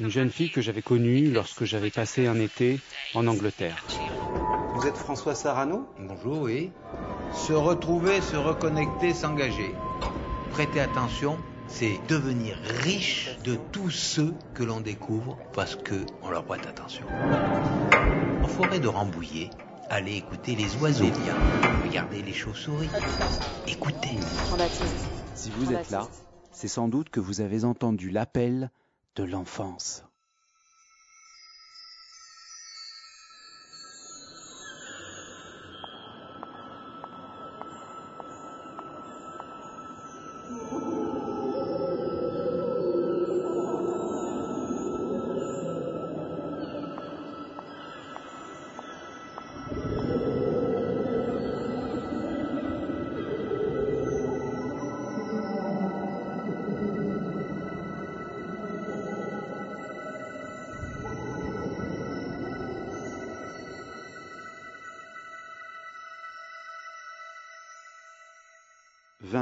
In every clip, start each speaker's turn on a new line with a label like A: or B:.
A: une jeune fille que j'avais connue lorsque j'avais passé un été en Angleterre.
B: Vous êtes François Sarano?
C: Bonjour, oui. Se retrouver, se reconnecter, s'engager. Prêter attention, c'est devenir riche de tous ceux que l'on découvre parce qu'on leur prête attention. En forêt de Rambouillet, allez écouter les oiseaux. Regardez les chauves-souris. Écoutez.
D: Si vous êtes là, c'est sans doute que vous avez entendu l'appel l'enfance.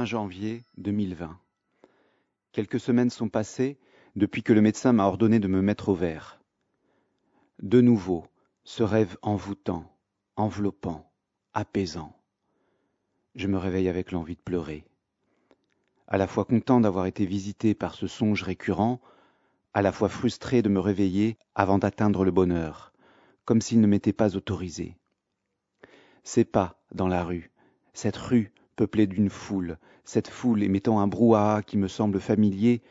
D: 20 janvier 2020. Quelques semaines sont passées depuis que le médecin m'a ordonné de me mettre au vert. De nouveau, ce rêve envoûtant, enveloppant, apaisant. Je me réveille avec l'envie de pleurer. À la fois content d'avoir été visité par ce songe récurrent, à la fois frustré de me réveiller avant d'atteindre le bonheur, comme s'il ne m'était pas autorisé. Ces pas dans la rue, cette rue peuplée d'une foule, cette foule émettant un brouhaha qui me semble familier,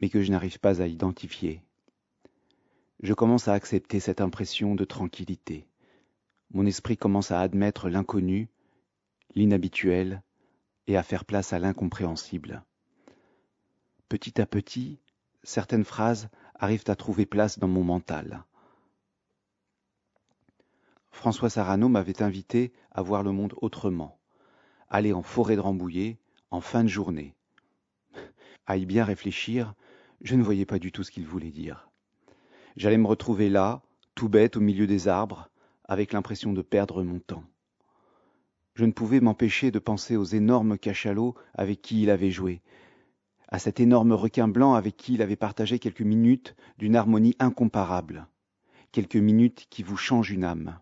D: mais que je n'arrive pas à identifier. Je commence à accepter cette impression de tranquillité. Mon esprit commence à admettre l'inconnu, l'inhabituel, et à faire place à l'incompréhensible. Petit à petit, certaines phrases arrivent à trouver place dans mon mental. François Sarano m'avait invité à voir le monde autrement aller en forêt de Rambouillet en fin de journée. À y bien réfléchir, je ne voyais pas du tout ce qu'il voulait dire. J'allais me retrouver là, tout bête au milieu des arbres, avec l'impression de perdre mon temps. Je ne pouvais m'empêcher de penser aux énormes cachalots avec qui il avait joué, à cet énorme requin blanc avec qui il avait partagé quelques minutes d'une harmonie incomparable, quelques minutes qui vous changent une âme.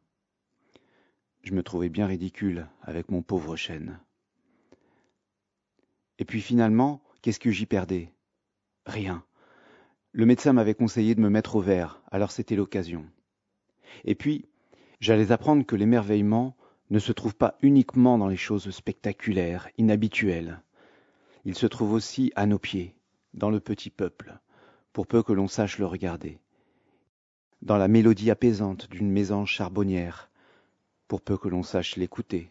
D: Je me trouvais bien ridicule avec mon pauvre chêne. Et puis finalement, qu'est-ce que j'y perdais? Rien. Le médecin m'avait conseillé de me mettre au vert, alors c'était l'occasion. Et puis, j'allais apprendre que l'émerveillement ne se trouve pas uniquement dans les choses spectaculaires, inhabituelles. Il se trouve aussi à nos pieds, dans le petit peuple, pour peu que l'on sache le regarder. Dans la mélodie apaisante d'une mésange charbonnière, pour peu que l'on sache l'écouter.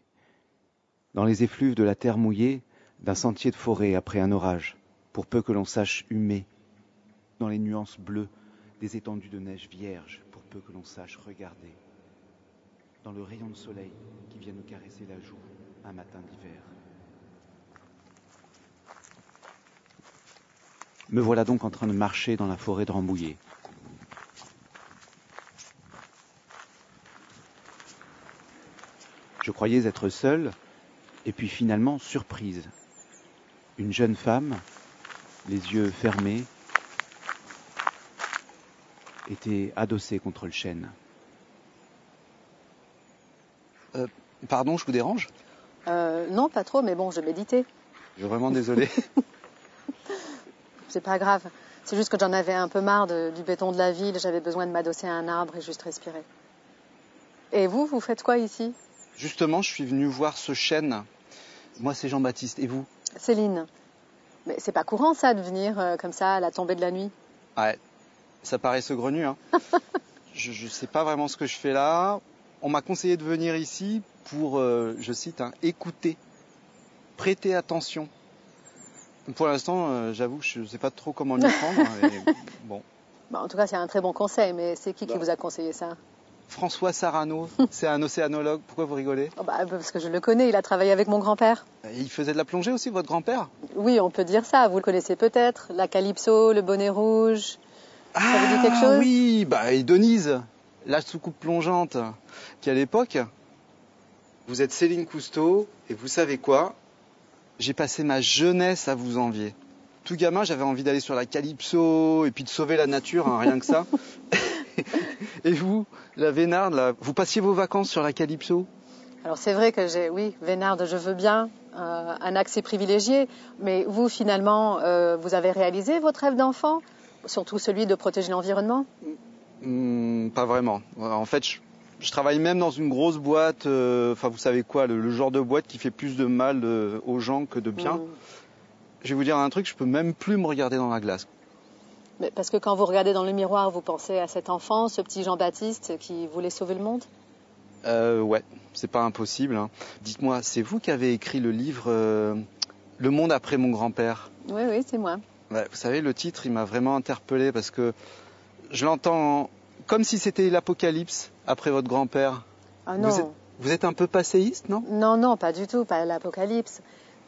D: Dans les effluves de la terre mouillée, d'un sentier de forêt après un orage, pour peu que l'on sache humer. Dans les nuances bleues des étendues de neige vierge, pour peu que l'on sache regarder. Dans le rayon de soleil qui vient nous caresser la joue un matin d'hiver. Me voilà donc en train de marcher dans la forêt de Rambouillet. Je croyais être seule, et puis finalement surprise. Une jeune femme, les yeux fermés, était adossée contre le chêne.
E: Euh, pardon, je vous dérange?
F: Euh, Non, pas trop, mais bon, je méditais.
E: Je suis vraiment désolé.
F: C'est pas grave. C'est juste que j'en avais un peu marre du béton de la ville. J'avais besoin de m'adosser à un arbre et juste respirer. Et vous, vous faites quoi ici?
E: Justement, je suis venu voir ce chêne. Moi, c'est Jean-Baptiste. Et vous
F: Céline. Mais c'est pas courant, ça, de venir euh, comme ça à la tombée de la nuit.
E: Ouais, ça paraît saugrenu. Hein. je, ne sais pas vraiment ce que je fais là. On m'a conseillé de venir ici pour, euh, je cite, hein, écouter, prêter attention. Pour l'instant, euh, j'avoue, je ne sais pas trop comment m'y prendre. Bon.
F: Bah, en tout cas, c'est un très bon conseil, mais c'est qui qui bah. vous a conseillé ça?
E: François Sarano, c'est un océanologue. Pourquoi vous rigolez
F: oh, bah, Parce que je le connais, il a travaillé avec mon grand-père.
E: Il faisait de la plongée aussi, votre grand-père
F: Oui, on peut dire ça. Vous le connaissez peut-être. La Calypso, le bonnet rouge.
E: Ah, ça vous dit quelque chose oui, bah, et Denise, la soucoupe plongeante, qui à l'époque, vous êtes Céline Cousteau, et vous savez quoi J'ai passé ma jeunesse à vous envier.
D: tout gamin, j'avais envie d'aller sur la Calypso et puis de sauver la nature, hein, rien que ça. et vous, la Vénarde, là, vous passiez vos vacances sur la Calypso?
F: Alors c'est vrai que j'ai, oui, Vénarde, je veux bien, euh, un accès privilégié, mais vous finalement, euh, vous avez réalisé votre rêve d'enfant, surtout celui de protéger l'environnement?
D: Hmm, Pas vraiment. En fait, je, je travaille même dans une grosse boîte, euh, enfin vous savez quoi, le, le genre de boîte qui fait plus de mal aux gens que de bien.
F: Mm.
D: Je vais vous dire un truc, je peux même plus me regarder dans la glace.
F: Parce que quand vous regardez dans le miroir, vous pensez à cet enfant, ce petit Jean-Baptiste qui voulait sauver le monde?
D: Euh, ouais, c'est pas impossible. hein. Dites-moi, c'est vous qui avez écrit le livre euh, Le monde après mon grand-père?
F: Oui, oui, c'est moi.
D: Ouais, Vous savez, le titre, il m'a vraiment interpellé parce que je l'entends comme si c'était l'apocalypse après votre grand-père.
F: Ah
D: Vous
F: non.
D: êtes- Vous êtes un peu passéiste, non?
F: Non, non, pas du tout, pas l'apocalypse.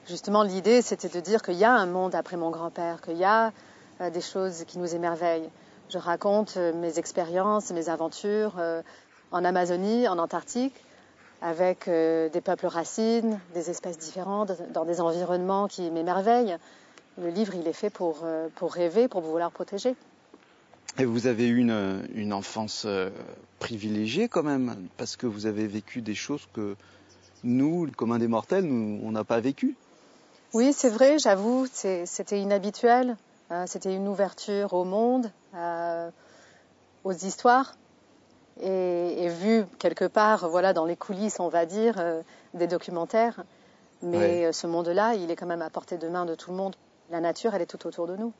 F: Justement, l'idée, c'était de dire qu'il y a un monde après mon grand-père, qu'il y a des choses qui nous émerveillent. Je raconte euh, mes expériences, mes aventures euh, en Amazonie, en Antarctique, avec euh, des peuples racines, des espèces différentes, dans des environnements qui m'émerveillent. Le livre, il est fait pour, euh, pour rêver, pour vouloir protéger.
D: Et vous avez eu une, une enfance euh, privilégiée quand même, parce que vous avez vécu des choses que nous, le commun des mortels, nous, on n'a pas vécu.
F: Oui, c'est vrai, j'avoue, c'était inhabituel. Euh, c'était une ouverture au monde, euh, aux histoires. Et, et vu quelque part, voilà, dans les coulisses, on va dire, euh, des documentaires. Mais
D: Ouais.
F: ce monde-là, il est quand même à portée de main de tout le monde. La nature, elle est tout autour de nous.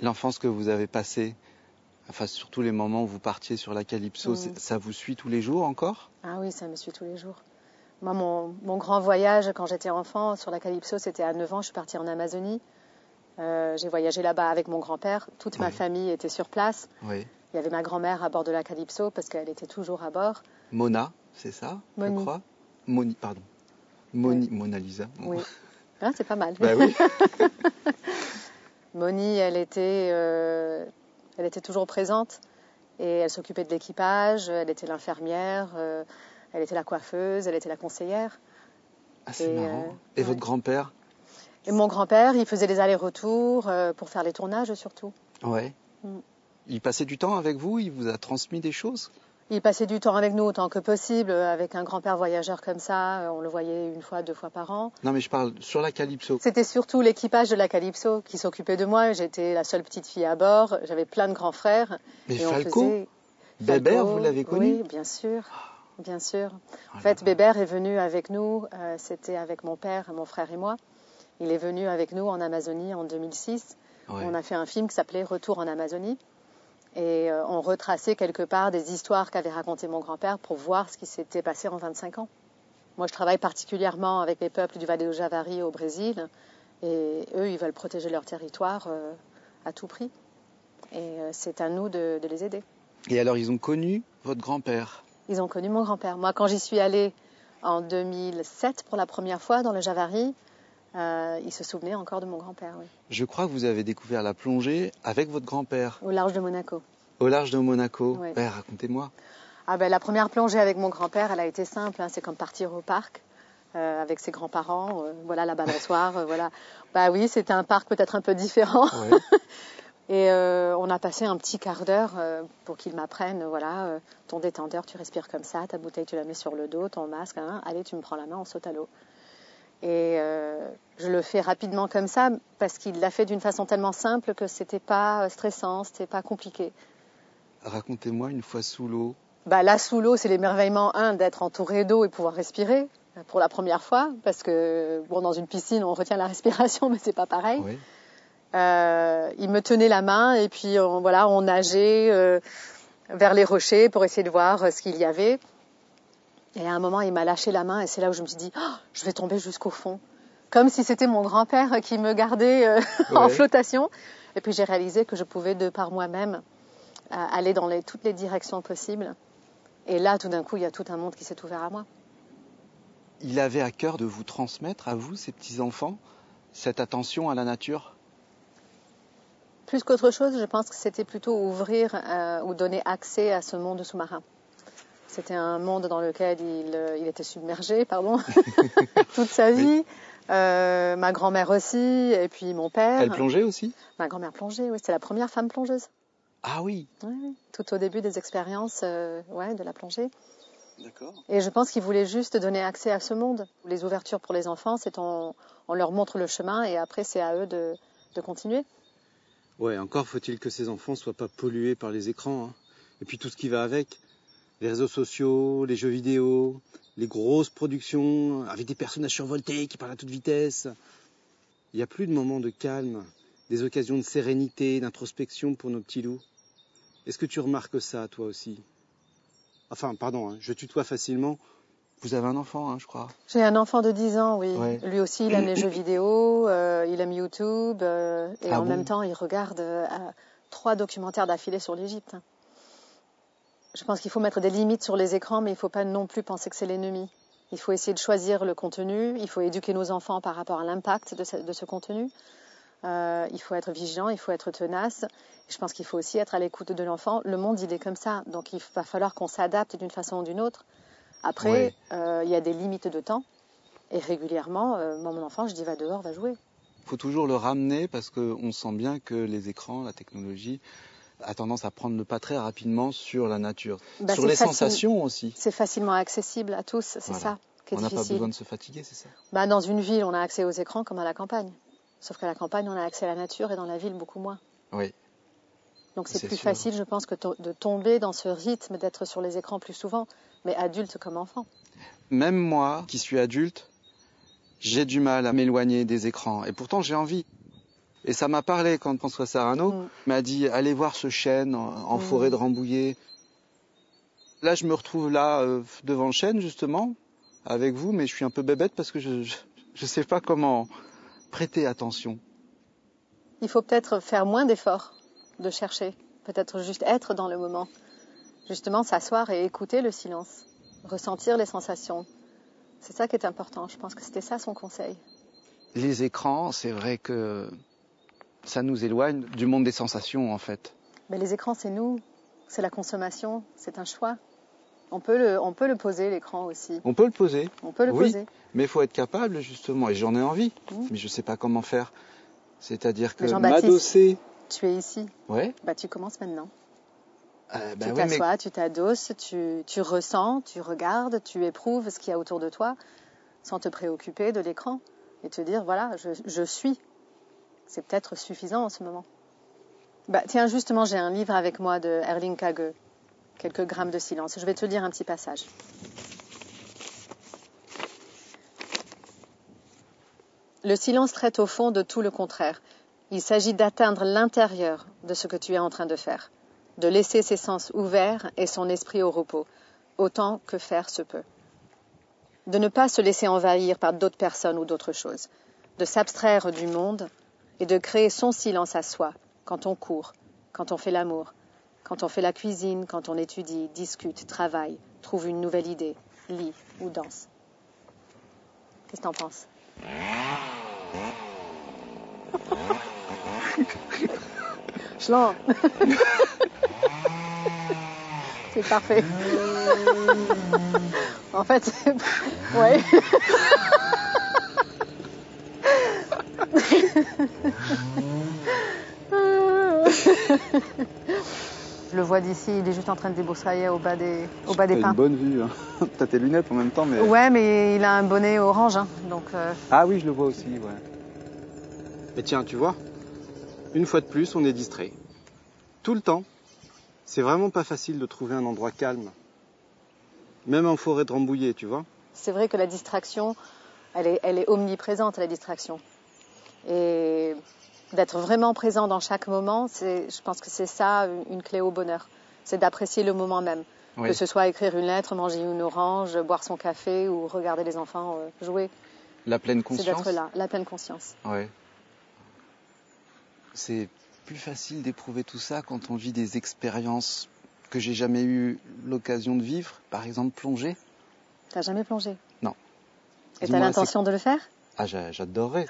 D: L'enfance que vous avez passée, enfin surtout les moments où vous partiez sur la Calypso,
F: Mm.
D: ça vous suit tous les jours encore?
F: Ah oui, ça me suit tous les jours. Moi, mon, mon grand voyage quand j'étais enfant sur la Calypso, c'était à 9 ans. Je suis partie en Amazonie. Euh, J'ai voyagé là-bas avec mon grand-père. Toute ma famille était sur place.
D: Oui.
F: Il y avait ma grand-mère à bord de la Calypso parce qu'elle était toujours à bord.
D: Mona, c'est ça,
F: Moni.
D: je crois? Moni, pardon. Moni, Mona Lisa.
F: Oui. Hein, c'est pas mal.
D: Bah oui.
F: Moni, elle était, euh, elle était toujours présente et elle s'occupait de l'équipage. Elle était l'infirmière, euh, elle était la coiffeuse, elle était la conseillère.
D: Ah, c'est
F: Et,
D: marrant. Et
F: ouais.
D: votre grand-père?
F: Et mon grand-père, il faisait des allers-retours euh, pour faire les tournages surtout.
D: Ouais.
F: Mm.
D: Il passait du temps avec vous Il vous a transmis des choses?
F: Il passait du temps avec nous autant que possible. Avec un grand-père voyageur comme ça, euh, on le voyait une fois, deux fois par an.
D: Non, mais je parle sur la Calypso.
F: C'était surtout l'équipage de la Calypso qui s'occupait de moi. J'étais la seule petite fille à bord. J'avais plein de grands frères.
D: Mais
F: Et on
D: Falco
F: faisait-
D: Bébert,
F: Falco,
D: vous l'avez connu?
F: Oui, bien sûr. Bien sûr.
D: Oh
F: En fait. Bébert est venu avec nous. euh, C'était avec mon père, mon frère et moi. Il est venu avec nous en Amazonie en 2006.
D: Ouais.
F: On a fait un film qui s'appelait Retour en Amazonie. Et euh, on retraçait quelque part des histoires qu'avait racontées mon grand-père pour voir ce qui s'était passé en 25 ans. Moi, je travaille particulièrement avec les peuples du Vale do Javari au Brésil. Et eux, ils veulent protéger leur territoire euh, à tout prix. Et euh, c'est à nous de, de les aider.
D: Et alors, ils ont connu votre grand-père?
F: Ils ont connu mon grand-père. Moi, quand j'y suis allée en 2007 pour la première fois dans le Javari, euh, ils se souvenaient encore de mon grand-père, oui,
D: Je crois que vous avez découvert la plongée avec votre grand-père
F: au large de Monaco.
D: au large de Monaco.
F: Ouais,
D: Racontez-moi.
F: Ah ben, la première plongée avec mon grand-père, elle a été simple. hein. C'est comme partir au parc euh, avec ses grands-parents. euh, voilà la balançoire. voilà. Bah oui, c'était un parc peut-être un peu différent.
D: Ouais.
F: Et euh, on a passé un petit quart d'heure euh, pour qu'il m'apprenne, voilà, euh, ton détendeur, tu respires comme ça, ta bouteille, tu la mets sur le dos, ton masque, hein, allez, tu me prends la main, on saute à l'eau. Et euh, je le fais rapidement comme ça parce qu'il l'a fait d'une façon tellement simple que c'était pas stressant, c'était pas compliqué.
D: Racontez-moi une fois sous l'eau.
F: Bah, là, sous l'eau, c'est l'émerveillement, un, d'être entouré d'eau et pouvoir respirer euh, pour la première fois, parce que bon, dans une piscine, on retient la respiration, mais c'est pas pareil. Euh, il me tenait la main et puis on, voilà, on nageait euh, vers les rochers pour essayer de voir euh, ce qu'il y avait. Et à un moment, il m'a lâché la main et c'est là où je me suis dit, Oh, je vais tomber jusqu'au fond, comme si c'était mon grand-père qui me gardait euh, en
D: Ouais.
F: flotation. Et puis j'ai réalisé que je pouvais de par moi-même euh, aller dans les, toutes les directions possibles. Et là, tout d'un coup, il y a tout un monde qui s'est ouvert à moi.
D: Il avait à cœur de vous transmettre à vous, ces petits-enfants, cette attention à la nature?
F: Plus qu'autre chose, je pense que c'était plutôt ouvrir euh, ou donner accès à ce monde sous-marin. C'était un monde dans lequel il, euh, il était submergé, pardon, toute sa vie. Euh, ma grand-mère aussi, et puis mon père.
D: Elle plongeait aussi?
F: Ma grand-mère plongeait, oui. C'était la première femme plongeuse.
D: Ah oui.
F: Oui, oui. Tout au début des expériences euh, ouais, de la plongée.
D: D'accord.
F: Et je pense qu'ils voulaient juste donner accès à ce monde. Les ouvertures pour les enfants, c'est on, on leur montre le chemin et après c'est à eux de, de continuer.
D: Ouais, encore faut-il que ces enfants soient pas pollués par les écrans. hein. Et puis tout ce qui va avec. Les réseaux sociaux, les jeux vidéo, les grosses productions avec des personnages survoltés qui parlent à toute vitesse. Il n'y a plus de moments de calme, des occasions de sérénité, d'introspection pour nos petits loups. Est-ce que tu remarques ça, toi aussi? Enfin, pardon, hein, je tutoie facilement. Vous avez un enfant, hein, je crois.
F: J'ai un enfant de 10 ans, oui.
D: Ouais.
F: Lui aussi, il aime les jeux vidéo, euh, il aime YouTube, euh, et
D: Ah
F: en
D: bon?
F: même temps, il regarde euh, trois documentaires d'affilée sur l'Égypte. Je pense qu'il faut mettre des limites sur les écrans, mais il ne faut pas non plus penser que c'est l'ennemi. Il faut essayer de choisir le contenu, il faut éduquer nos enfants par rapport à l'impact de ce, de ce contenu. Euh, il faut être vigilant, il faut être tenace. Je pense qu'il faut aussi être à l'écoute de l'enfant. Le monde, il est comme ça, donc il va falloir qu'on s'adapte d'une façon ou d'une autre. Après, euh, il y a des limites de temps. Et régulièrement, euh, moi, mon enfant, je dis va dehors, va jouer.
D: Il faut toujours le ramener parce qu'on sent bien que les écrans, la technologie, a tendance à prendre le pas très rapidement sur la nature.
F: Bah,
D: sur les
F: facile-
D: sensations aussi.
F: C'est facilement accessible à tous, c'est
D: Voilà.
F: ça qui est
D: On n'a pas besoin de se fatiguer, c'est ça?
F: Bah, dans une ville, on a accès aux écrans comme à la campagne. Sauf qu'à la campagne, on a accès à la nature et dans la ville, beaucoup moins.
D: Oui.
F: Donc c'est plus
D: sûr.
F: facile, je pense, que de tomber dans ce rythme d'être sur les écrans plus souvent, mais adulte comme enfant.
D: Même moi, qui suis adulte, j'ai du mal à m'éloigner des écrans. Et pourtant, j'ai envie. Et ça m'a parlé quand François Sarano
F: Mm.
D: m'a dit allez voir ce chêne en,
F: Mm.
D: forêt de Rambouillet. Là, je me retrouve là euh, devant le chêne justement avec vous, mais je suis un peu bébête parce que je ne sais pas comment prêter attention.
F: Il faut peut-être faire moins d'efforts de chercher, peut-être juste être dans le moment. Justement, s'asseoir et écouter le silence, ressentir les sensations. C'est ça qui est important. Je pense que c'était ça son conseil.
D: Les écrans, c'est vrai que ça nous éloigne du monde des sensations en fait.
F: Mais les écrans, c'est nous, c'est la consommation, c'est un choix. On peut le, on peut le poser, l'écran aussi.
D: On peut le poser,
F: On peut le
D: Oui.
F: poser.
D: mais il faut être capable justement, et j'en ai envie,
F: Mm.
D: mais je ne sais pas comment faire. C'est-à-dire que m'adosser.
F: Tu es ici,
D: Ouais.
F: bah, tu commences maintenant.
D: Euh, bah
F: tu
D: oui, mais
F: t'assois, tu t'adosses, tu, tu ressens, tu regardes, tu éprouves ce qu'il y a autour de toi, sans te préoccuper de l'écran, et te dire, voilà, je, je suis. C'est peut-être suffisant en ce moment. Bah, tiens, justement, j'ai un livre avec moi de Erling Kage, Quelques grammes de silence. Je vais te lire un petit passage. Le silence traite au fond de tout le contraire. Il s'agit d'atteindre l'intérieur de ce que tu es en train de faire, de laisser ses sens ouverts et son esprit au repos, autant que faire se peut. De ne pas se laisser envahir par d'autres personnes ou d'autres choses, de s'abstraire du monde et de créer son silence à soi quand on court, quand on fait l'amour, quand on fait la cuisine, quand on étudie, discute, travaille, trouve une nouvelle idée, lit ou danse. Qu'est-ce que t'en penses? C'est parfait. en fait, ouais. Je le vois d'ici, il est juste en train de débroussailler au bas des, au bas des pins.
D: une bonne vue. Hein. T'as tes lunettes en même temps, mais.
F: Ouais, mais il a un bonnet orange, hein, donc euh,
D: Ah oui, je le vois aussi, ouais. Mais tiens, tu vois, une fois de plus, on est distrait. Tout le temps. C'est vraiment pas facile de trouver un endroit calme. Même en forêt de Rambouillet, tu vois.
F: c'est vrai que la distraction, elle est, elle est omniprésente, la distraction. Et d'être vraiment présent dans chaque moment, c'est, je pense que c'est ça une clé au bonheur. C'est d'apprécier le moment même.
D: Oui.
F: Que ce soit écrire une lettre, manger une orange, boire son café ou regarder les enfants euh, jouer.
D: La pleine
F: C'est
D: conscience.
F: d'être là, la pleine conscience.
D: Ouais. C'est plus facile d'éprouver tout ça quand on vit des expériences que j'ai jamais eu l'occasion de vivre. Par exemple, plonger.
F: T'as jamais plongé?
D: Non.
F: Et t'as l'intention de le faire?
D: Ah, j'a- j'adorerais.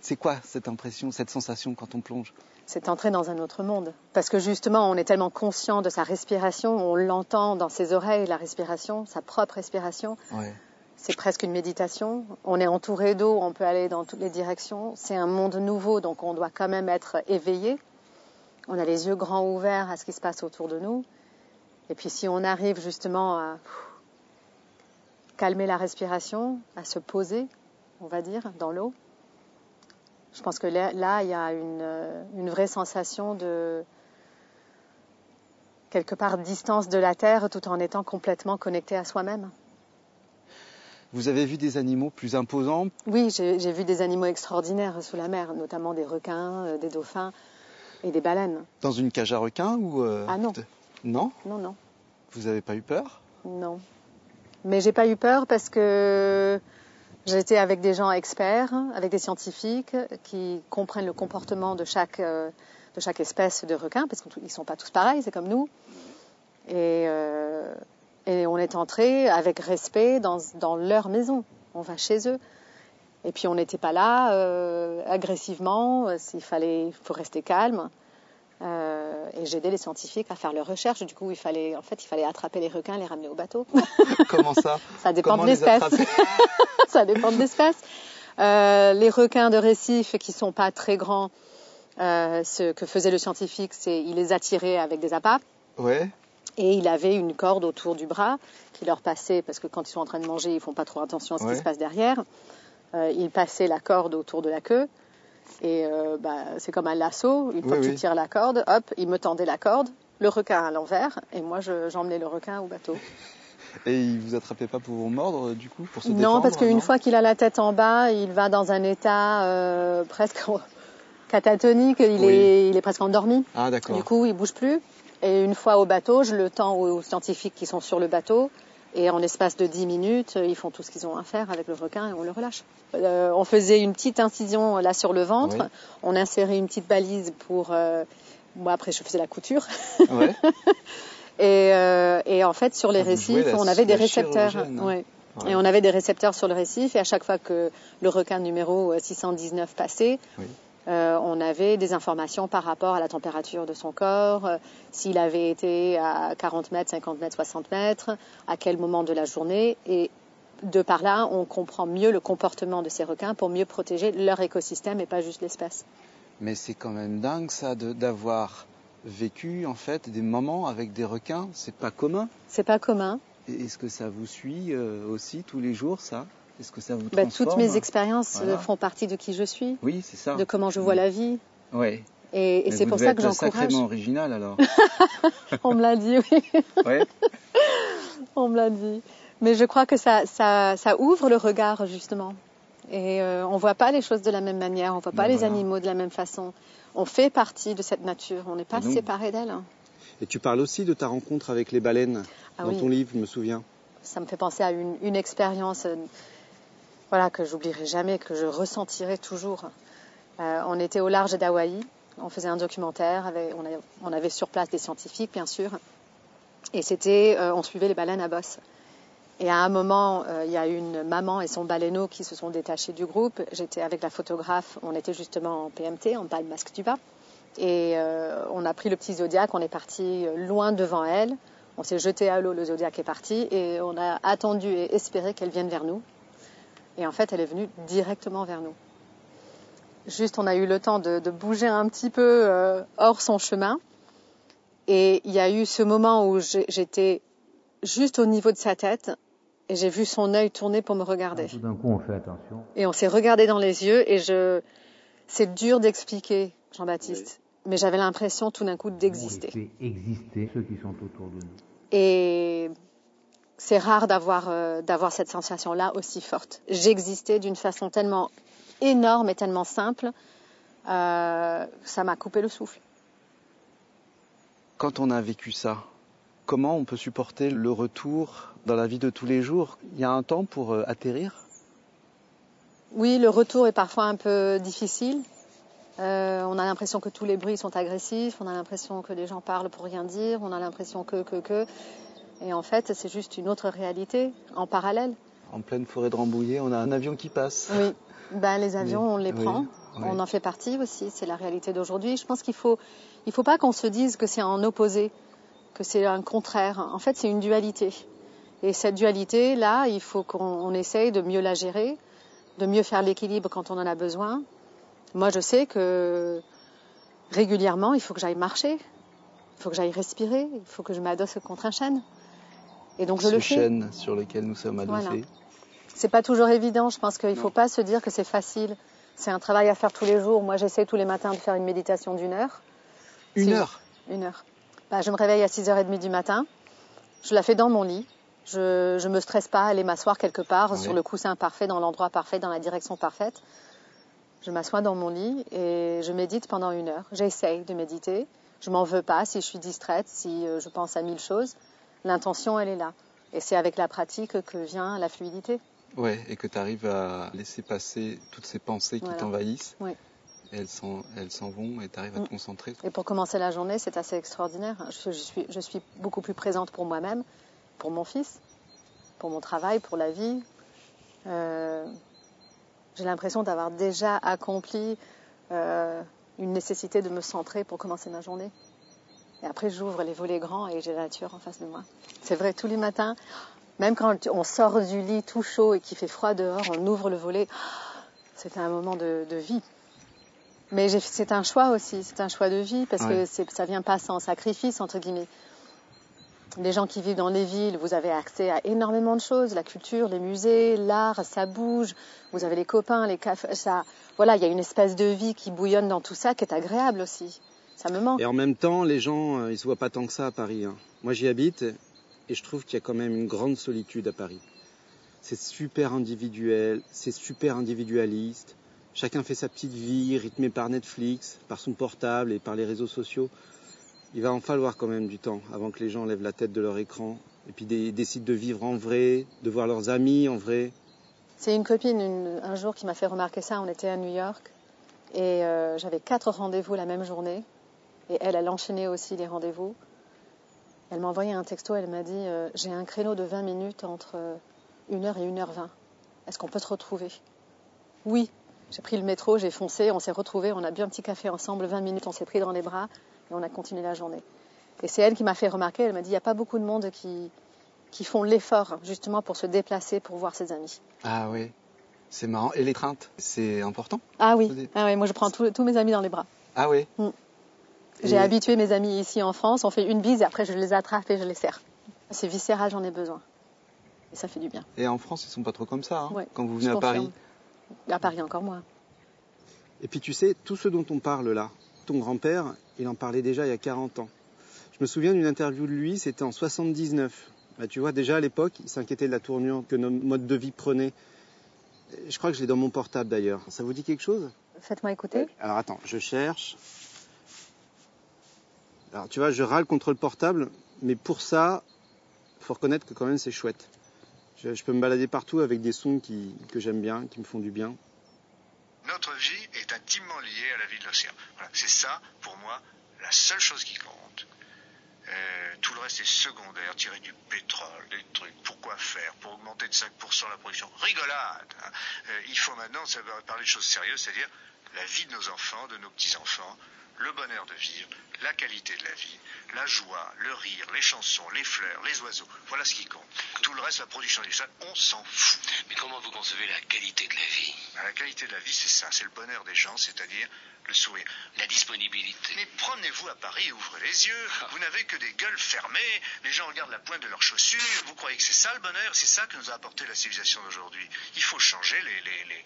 D: C'est quoi cette impression, cette sensation quand on plonge?
F: C'est entrer dans un autre monde. Parce que justement, on est tellement conscient de sa respiration, on l'entend dans ses oreilles, la respiration, sa propre respiration.
D: Ouais.
F: c'est presque une méditation. On est entouré d'eau, on peut aller dans toutes les directions. C'est un monde nouveau, donc on doit quand même être éveillé. On a les yeux grands ouverts à ce qui se passe autour de nous. Et puis si on arrive justement à calmer la respiration, à se poser, on va dire, dans l'eau, je pense que là, il y a une, une vraie sensation de quelque part distance de la Terre tout en étant complètement connecté à soi-même.
E: Vous avez vu des animaux plus imposants?
F: Oui, j'ai vu des animaux extraordinaires sous la mer, notamment des requins, euh, des dauphins et des baleines.
E: Dans une cage à requins ou
F: euh, Ah non.
E: Non?
F: Non, non.
E: Vous n'avez pas eu peur?
F: Non. Mais j'ai pas eu peur parce que j'étais avec des gens experts, avec des scientifiques qui comprennent le comportement de chaque, euh, de chaque espèce de requin, parce qu'ils ne sont pas tous pareils, c'est comme nous. Et, et on est entré avec respect dans, dans, leur maison. On va chez eux. Et puis on n'était pas là euh, agressivement. Euh, s'il fallait, il faut rester calme. Euh, et j'aidais les scientifiques à faire leurs recherches. Du coup, il fallait, en fait, il fallait attraper les requins, les ramener au bateau.
E: Comment ça?
F: Ça dépend de l'espèce. ça dépend de l'espèce. Euh, les requins de récif qui sont pas très grands, euh, ce que faisait le scientifique, c'est il les attirait avec des appâts.
E: Ouais
F: et il avait une corde autour du bras qui leur passait, parce que quand ils sont en train de manger, ils font pas trop attention à ce qui se passe derrière. Euh, il passait la corde autour de la queue, et euh, bah, c'est comme un lasso. Une fois que tu tires la corde, hop, il me tendait la corde, le requin à l'envers, et moi j'emmenais le requin au bateau.
E: Et il vous attrapait pas pour vous mordre du coup pour se
F: Non, parce qu'une fois qu'il a la tête en bas, il va dans un état euh, presque catatonique. Il, est, il est presque endormi.
E: Ah d'accord.
F: Du coup, il bouge plus. Et une fois au bateau, je le tends aux scientifiques qui sont sur le bateau. Et en espace de 10 minutes, ils font tout ce qu'ils ont à faire avec le requin et on le relâche. Euh, on faisait une petite incision là sur le ventre. On insérait une petite balise pour. Euh, moi après, je faisais la couture. Ouais. et, euh, et, en fait, sur les récifs, on avait des récepteurs. Ouais. Et on avait des récepteurs sur le récif. Et à chaque fois que le requin numéro 619 passait, oui. Euh, on avait des informations par rapport à la température de son corps, euh, s'il avait été à 40 mètres, 50 mètres, 60 mètres, à quel moment de la journée. Et de par là, on comprend mieux le comportement de ces requins pour mieux protéger leur écosystème et pas juste l'espèce.
E: Mais c'est quand même dingue ça d'avoir vécu en fait des moments avec des requins. C'est pas commun.
F: C'est pas commun.
E: Est-ce que ça vous suit euh, aussi tous les jours ça? Est-ce que ça vous
F: bah, Toutes mes expériences euh, font partie de qui je suis.
E: Oui, c'est ça.
F: De comment je vois la vie.
E: Oui.
F: Et, c'est pour ça que j'encourage.
E: sacrément original alors.
F: On me l'a dit, oui. Ouais. On me l'a dit. Mais je crois que ça, ça, ça ouvre le regard justement. Et euh, on voit pas les choses de la même manière, on voit pas ben les animaux de la même façon. On fait partie de cette nature, on n'est pas séparés d'elle.
E: Et tu parles aussi de ta rencontre avec les baleines ah dans ton livre, je me souviens.
F: Ça me fait penser à une, une expérience euh, voilà, que j'oublierai jamais, que je ressentirai toujours. Euh, on était au large d'Hawaï, on faisait un documentaire, on, avait, sur place des scientifiques, bien sûr, et c'était, euh, on suivait les baleines à bosse. Et à un moment, euh, il y a une maman et son baleineau qui se sont détachés du groupe. J'étais avec la photographe, on était justement en PMT, en palme masque du bas. Et on a pris le petit Zodiac, on est parti loin devant elle. On s'est jeté à l'eau, le Zodiac est parti et on a attendu et espéré qu'elle vienne vers nous. Et en fait, elle est venue directement vers nous. Juste, on a eu le temps de, bouger un petit peu euh, hors son chemin. Et il y a eu ce moment où j'étais juste au niveau de sa tête et j'ai vu son œil tourner pour me regarder.
C: tout d'un coup, on fait attention.
F: Et on s'est regardé dans les yeux et je, c'est dur d'expliquer, Jean-Baptiste, mais j'avais l'impression tout d'un coup d'exister.
C: Exister ceux qui sont autour de nous.
F: Et c'est rare d'avoir euh, d'avoir cette sensation là aussi forte. J'existais d'une façon tellement énorme et tellement simple, euh, ça m'a coupé le souffle.
E: Quand on a vécu ça, comment on peut supporter le retour dans la vie de tous les jours? Il y a un temps pour euh, atterrir?
F: Oui, le retour est parfois un peu difficile. on a l'impression que tous les bruits sont agressifs, on a l'impression que les gens parlent pour rien dire, on a l'impression que, que, que. Et en fait, c'est juste une autre réalité en parallèle.
E: En pleine forêt de Rambouillet, on a un avion qui passe.
F: Oui, ben, les avions, on les prend. On en fait partie aussi, c'est la réalité d'aujourd'hui. Je pense qu'il faut, il faut pas qu'on se dise que c'est en opposé, que c'est un contraire. En fait, c'est une dualité. Et cette dualité-là, il faut qu'on essaye de mieux la gérer, de mieux faire l'équilibre quand on en a besoin. Moi, je sais que régulièrement, il faut que j'aille marcher, il faut que j'aille respirer, il faut que je m'adosse contre un chêne. Et donc je
G: Ce
F: le fais.
G: chêne sur lequel nous sommes adossés.
F: Voilà. C'est pas toujours évident. Je pense qu'il ne faut pas se dire que c'est facile. C'est un travail à faire tous les jours. Moi, j'essaie tous les matins de faire une méditation d'une heure.
G: Une heure?
F: Une heure. Bah, je me réveille à 6h30 du matin. Je la fais dans mon lit. Je ne me stresse pas à aller m'asseoir quelque part
G: Ouais.
F: sur le coussin parfait, dans l'endroit parfait, dans la direction parfaite. Je m'assois dans mon lit et je médite pendant une heure. J'essaye de méditer. Je m'en veux pas si je suis distraite, si euh, je pense à mille choses. L'intention, elle est là. Et c'est avec la pratique que vient la fluidité.
G: Ouais, et que tu arrives à laisser passer toutes ces pensées qui
F: Voilà.
G: t'envahissent.
F: Oui.
G: Et elles s'en, elles s'en vont et tu arrives à
F: Mm.
G: te concentrer.
F: Et pour commencer la journée, c'est assez extraordinaire. Je, je suis, je suis beaucoup plus présente pour moi-même, pour mon fils, pour mon travail, pour la vie. Euh, J'ai l'impression d'avoir déjà accompli euh, une nécessité de me centrer pour commencer ma journée. Et après, j'ouvre les volets grands et j'ai la nature en face de moi. C'est vrai, tous les matins, même quand on sort du lit tout chaud et qu'il fait froid dehors, on ouvre le volet. C'est un moment de, de vie. Mais c'est un choix aussi, c'est un choix de vie parce
G: Ouais.
F: que ça vient pas sans sacrifice entre guillemets. Les gens qui vivent dans les villes, vous avez accès à énormément de choses, la culture, les musées, l'art, ça bouge. Vous avez les copains, les cafés, ça. Voilà, il y a une espèce de vie qui bouillonne dans tout ça, qui est agréable aussi. Ça me manque.
D: Et en même temps, les gens, euh, ils se voient pas tant que ça à Paris. hein. Moi, j'y habite et je trouve qu'il y a quand même une grande solitude à Paris. C'est super individuel, c'est super individualiste. Chacun fait sa petite vie, rythmée par Netflix, par son portable et par les réseaux sociaux. Il va en falloir quand même du temps avant que les gens lèvent la tête de leur écran et puis dé- décident de vivre en vrai, de voir leurs amis en vrai.
F: C'est une copine un jour qui m'a fait remarquer ça. On était à New York et euh, j'avais quatre rendez-vous la même journée. Et elle, elle enchaînait aussi les rendez-vous. Elle m'a envoyé un texto. Elle m'a dit euh, J'ai un créneau de 20 minutes entre 1h et 1h20. Est-ce qu'on peut se retrouver? Oui. J'ai pris le métro, j'ai foncé, on s'est retrouvés, on a bu un petit café ensemble, 20 minutes, on s'est pris dans les bras et on a continué la journée. Et c'est elle qui m'a fait remarquer, elle m'a dit, il n'y a pas beaucoup de monde qui, qui font l'effort justement pour se déplacer, pour voir ses amis.
G: Ah oui, c'est marrant. Et les craintes, c'est important
F: Ah oui, ah oui moi je prends tous mes amis dans les bras.
G: Ah oui.
F: Mm.
G: Et-
F: J'ai habitué mes amis ici en France, on fait une bise et après je les attrape et je les serre. C'est viscéral, j'en ai besoin. Et ça fait du bien.
G: Et en France, ils sont pas trop comme ça. hein,
F: Ouais,
G: quand vous venez à
F: confirme.
G: Paris.
F: À Paris encore moins.
D: Et puis tu sais, tout ce dont on parle là, ton grand-père, il en parlait déjà il y a 40 ans. Je me souviens d'une interview de lui, c'était en 79. Bah, tu vois, déjà à l'époque, il s'inquiétait de la tournure que notre mode de vie prenait. Je crois que je l'ai dans mon portable d'ailleurs. Ça vous dit quelque chose?
F: Faites-moi écouter.
D: Alors attends, je cherche. Alors tu vois, je râle contre le portable, mais pour ça, faut reconnaître que quand même c'est chouette. Je, peux me balader partout avec des sons qui, que j'aime bien, qui me font du bien.
H: Notre vie est intimement liée à la vie de l'océan. C'est ça, pour moi, la seule chose qui compte. Euh, tout le reste est secondaire, tirer du pétrole, des trucs. Pourquoi faire Pour augmenter de 5% la production Rigolade hein. Euh, Il faut maintenant parler de choses sérieuses, c'est-à-dire la vie de nos enfants, de nos petits-enfants, le bonheur de vivre, la qualité de la vie, la joie, le rire, les chansons, les fleurs, les oiseaux. Voilà ce qui compte. Tout le reste, la production du sol, on s'en fout.
I: Mais comment vous concevez la qualité de la vie?
H: Ben, La qualité de la vie, c'est ça, c'est le bonheur des gens, c'est-à-dire le sourire.
I: La disponibilité
H: Mais promenez-vous à Paris et ouvrez les yeux. Vous n'avez que des gueules fermées. Les gens regardent la pointe de leurs chaussures. Vous croyez que c'est ça le bonheur? C'est ça que nous a apporté la civilisation d'aujourd'hui. Il faut changer les, les, les,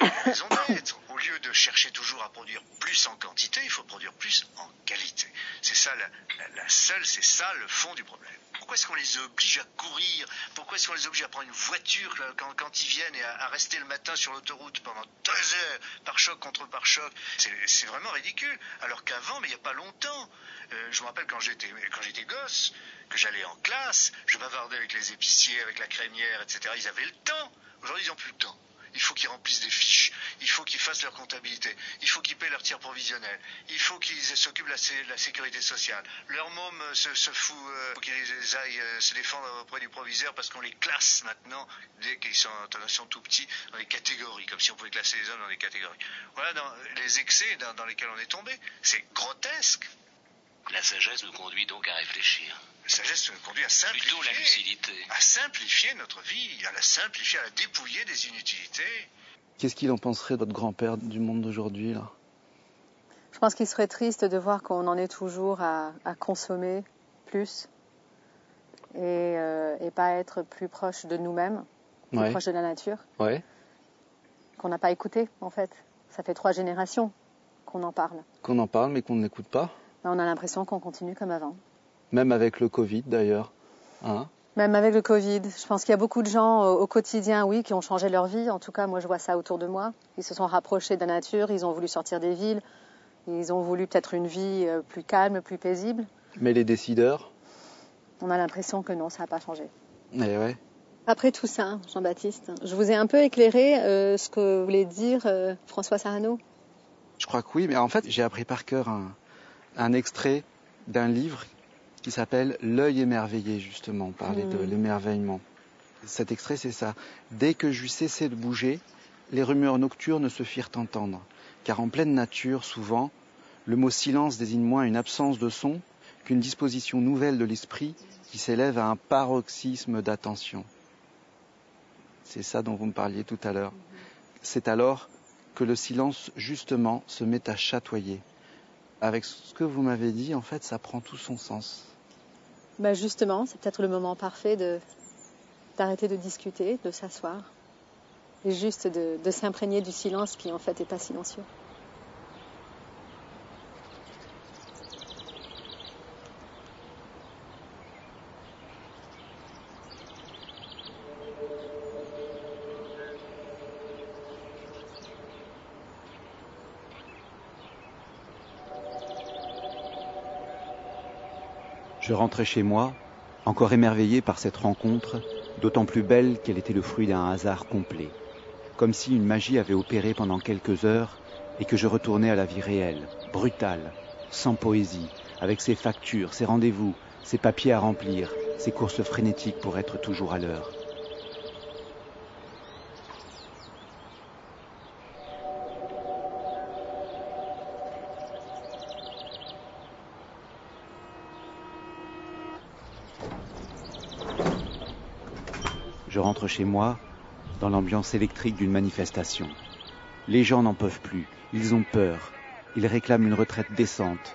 H: les raisons d'être. Au lieu chercher toujours à produire plus en quantité, il faut produire plus en qualité. C'est ça la, seule, c'est ça le fond du problème. Pourquoi est-ce qu'on les oblige à courir? Pourquoi est-ce qu'on les oblige à prendre une voiture là, quand, ils viennent et à, rester le matin sur l'autoroute pendant deux heures, par choc contre par choc? C'est c'est vraiment ridicule. Alors qu'avant, mais il n'y a pas longtemps, euh, je me rappelle quand j'étais quand j'étais gosse, que j'allais en classe, je bavardais avec les épiciers, avec la crémière, etc. Ils avaient le temps. Aujourd'hui, ils n'ont plus le temps. Il faut qu'ils remplissent des fiches. Il faut qu'ils fassent leur comptabilité. Il faut qu'ils paient leur tir provisionnel. Il faut qu'ils s'occupent de la, sé- la sécurité sociale. Leur môme euh, se, se fout, euh, faut qu'ils aillent euh, se défendre auprès du proviseur parce qu'on les classe maintenant, dès qu'ils sont, tout petits, dans des catégories, comme si on pouvait classer les hommes dans des catégories. Voilà les excès dans lesquels on est tombé. C'est grotesque.
I: La sagesse nous conduit donc à réfléchir.
H: La sagesse nous conduit à simplifier.
I: Plutôt la lucidité.
H: À simplifier notre vie, à la simplifier, à la dépouiller des inutilités.
A: Qu'est-ce qu'il en penserait, votre grand-père, du monde d'aujourd'hui, là?
F: Je pense qu'il serait triste de voir qu'on en est toujours à, à consommer plus et, euh, et pas être plus proche de nous-mêmes, plus
A: Ouais.
F: proche de la nature,
A: Ouais.
F: qu'on n'a pas écouté en fait. Ça fait trois générations qu'on en parle.
A: Qu'on en parle, mais qu'on n'écoute pas.
F: Mais on a l'impression qu'on continue comme avant.
A: Même avec le Covid, d'ailleurs. Hein
F: Même avec le Covid, je pense qu'il y a beaucoup de gens euh, au quotidien, oui, qui ont changé leur vie. En tout cas, moi, je vois ça autour de moi. Ils se sont rapprochés de la nature, ils ont voulu sortir des villes, ils ont voulu peut-être une vie euh, plus calme, plus paisible.
A: mais les décideurs?
F: On a l'impression que non, ça n'a pas changé.
A: Eh ouais.
F: Après tout ça, Jean-Baptiste, je vous ai un peu éclairé euh, ce que voulait dire euh, François Sarano.
A: Je crois que oui, mais en fait, j'ai appris par cœur un, un extrait d'un livre qui s'appelle L'œil émerveillé, justement, parler de
F: Mm.
A: l'émerveillement. Cet extrait, c'est ça. Dès que j'eus cessé de bouger, les rumeurs nocturnes se firent entendre, car en pleine nature, souvent, le mot silence désigne moins une absence de son qu'une disposition nouvelle de l'esprit qui s'élève à un paroxysme d'attention. C'est ça dont vous me parliez tout à l'heure. C'est alors que le silence, justement, se met à chatoyer. Avec ce que vous m'avez dit, en fait, ça prend tout son sens.
F: Bah justement, c'est peut-être le moment parfait de d'arrêter de discuter, de s'asseoir et juste de, de s'imprégner du silence qui en fait est pas silencieux.
D: Je rentrais chez moi, encore émerveillé par cette rencontre, d'autant plus belle qu'elle était le fruit d'un hasard complet, comme si une magie avait opéré pendant quelques heures et que je retournais à la vie réelle, brutale, sans poésie, avec ses factures, ses rendez-vous, ses papiers à remplir, ses courses frénétiques pour être toujours à l'heure. Je rentre chez moi dans l'ambiance électrique d'une manifestation. Les gens n'en peuvent plus, ils ont peur, ils réclament une retraite décente.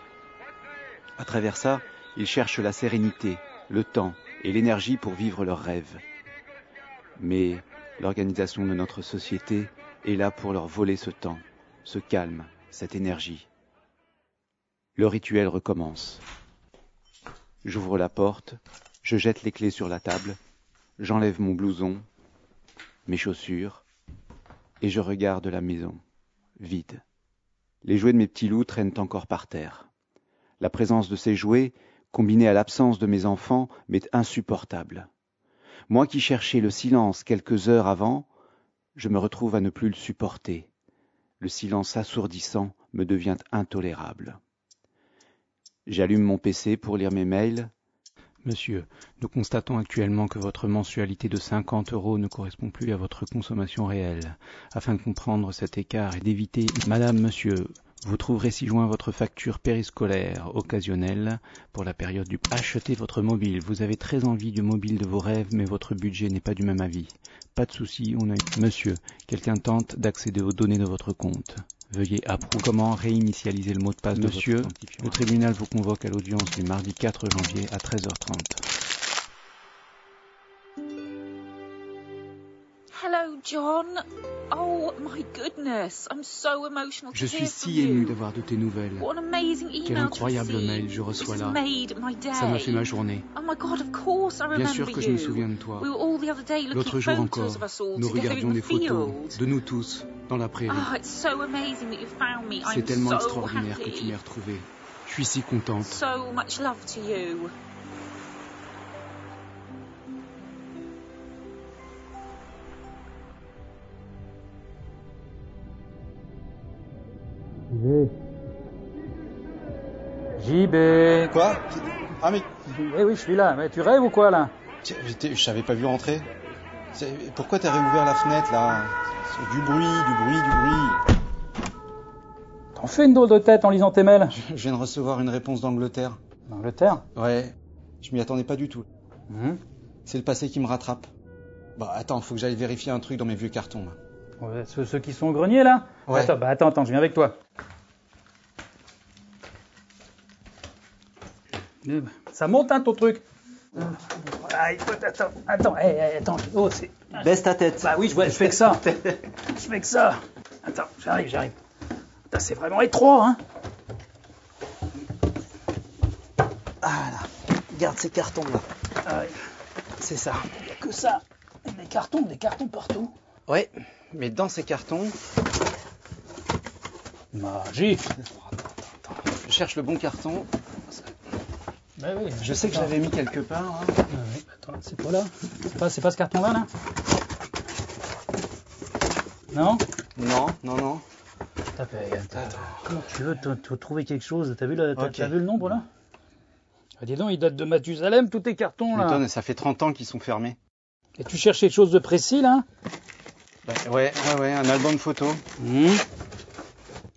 D: À travers ça, ils cherchent la sérénité, le temps et l'énergie pour vivre leurs rêves. Mais l'organisation de notre société est là pour leur voler ce temps, ce calme, cette énergie. Le rituel recommence. J'ouvre la porte, je jette les clés sur la table, j'enlève mon blouson, mes chaussures, et je regarde la maison, vide. Les jouets de mes petits loups traînent encore par terre. La présence de ces jouets, combinée à l'absence de mes enfants, m'est insupportable. Moi qui cherchais le silence quelques heures avant, je me retrouve à ne plus le supporter. Le silence assourdissant me devient intolérable. J'allume mon PC pour lire mes mails.
J: Monsieur, nous constatons actuellement que votre mensualité de 50 euros ne correspond plus à votre consommation réelle. Afin de comprendre cet écart et d'éviter... Madame, monsieur, vous trouverez ci-joint votre facture périscolaire occasionnelle pour la période du... Achetez votre mobile. Vous avez très envie du mobile de vos rêves, mais votre budget n'est pas du même avis. Pas de souci, on a... Monsieur, quelqu'un tente d'accéder aux données de votre compte. Veuillez approuver. Comment réinitialiser le mot de passe Monsieur, de votre. Le tribunal vous convoque à l'audience du mardi 4 janvier à 13h30.
K: Hello, John. Oh my goodness, I'm so emotional
J: Je suis si ému d'avoir de tes nouvelles.
K: What an amazing email
J: Quel incroyable mail je reçois là. Ça m'a fait ma journée.
K: Oh my God, of course I
J: Bien sûr que je me
K: you.
J: souviens de toi.
K: We were all the other day looking
J: L'autre
K: at
J: jour encore,
K: of us all
J: nous regardions des photos de nous tous dans la prairie.
K: Oh, it's so amazing that you found me.
J: C'est
K: I'm
J: tellement
K: so
J: extraordinaire que tu m'aies retrouvé. Je suis si contente.
K: So much love to you.
B: JB
E: Quoi? Ah mais
B: Eh oui, je suis là. Mais tu rêves ou quoi là?
E: Je t'avais pas vu rentrer. Pourquoi t'as réouvert la fenêtre là? C'est Du bruit, du bruit, du bruit.
B: T'en fais une drôle de tête en lisant tes mails.
D: Je viens de recevoir une réponse d'Angleterre.
B: D'Angleterre?
D: Ouais, je m'y attendais pas du tout.
B: Mhm.
D: C'est le passé qui me rattrape. Bah attends, faut que j'aille vérifier un truc dans mes vieux cartons. là.
B: Ouais, ceux, ceux qui sont au grenier là?
D: Ouais.
B: Attends, bah attends, attends, je viens avec toi. Ça monte hein ton truc? Ah, écoute, attends, attends, hey, hey, attends, oh, c'est.
D: Baisse ta tête.
B: Bah oui, je, vois, je fais que ça. je fais que ça. Attends, j'arrive, j'arrive. C'est vraiment étroit, hein.
D: Ah là, garde ces cartons là.
B: Ah, ouais.
D: C'est ça.
B: Il y a que ça. Des cartons, des cartons partout.
D: Ouais, mais dans ces cartons,
B: Magique.
D: je cherche le bon carton.
B: Bah oui,
D: Je sais que je l'avais mis quelque part. hein.
B: Ah oui, attends, c'est pas là C'est pas, c'est pas ce carton-là, là? Non?
D: Non, non, non.
B: T'as Comment tu veux te trouver quelque chose? T'as vu, t'as- t'as vu le nombre, là? Ah, Dis donc, il date de Mathusalem, tous tes cartons, là.
D: M'étonne, ça fait 30 ans qu'ils sont fermés.
B: Et tu cherches quelque chose de précis, là?
D: Bah, ouais, ouais, ouais, un album photo.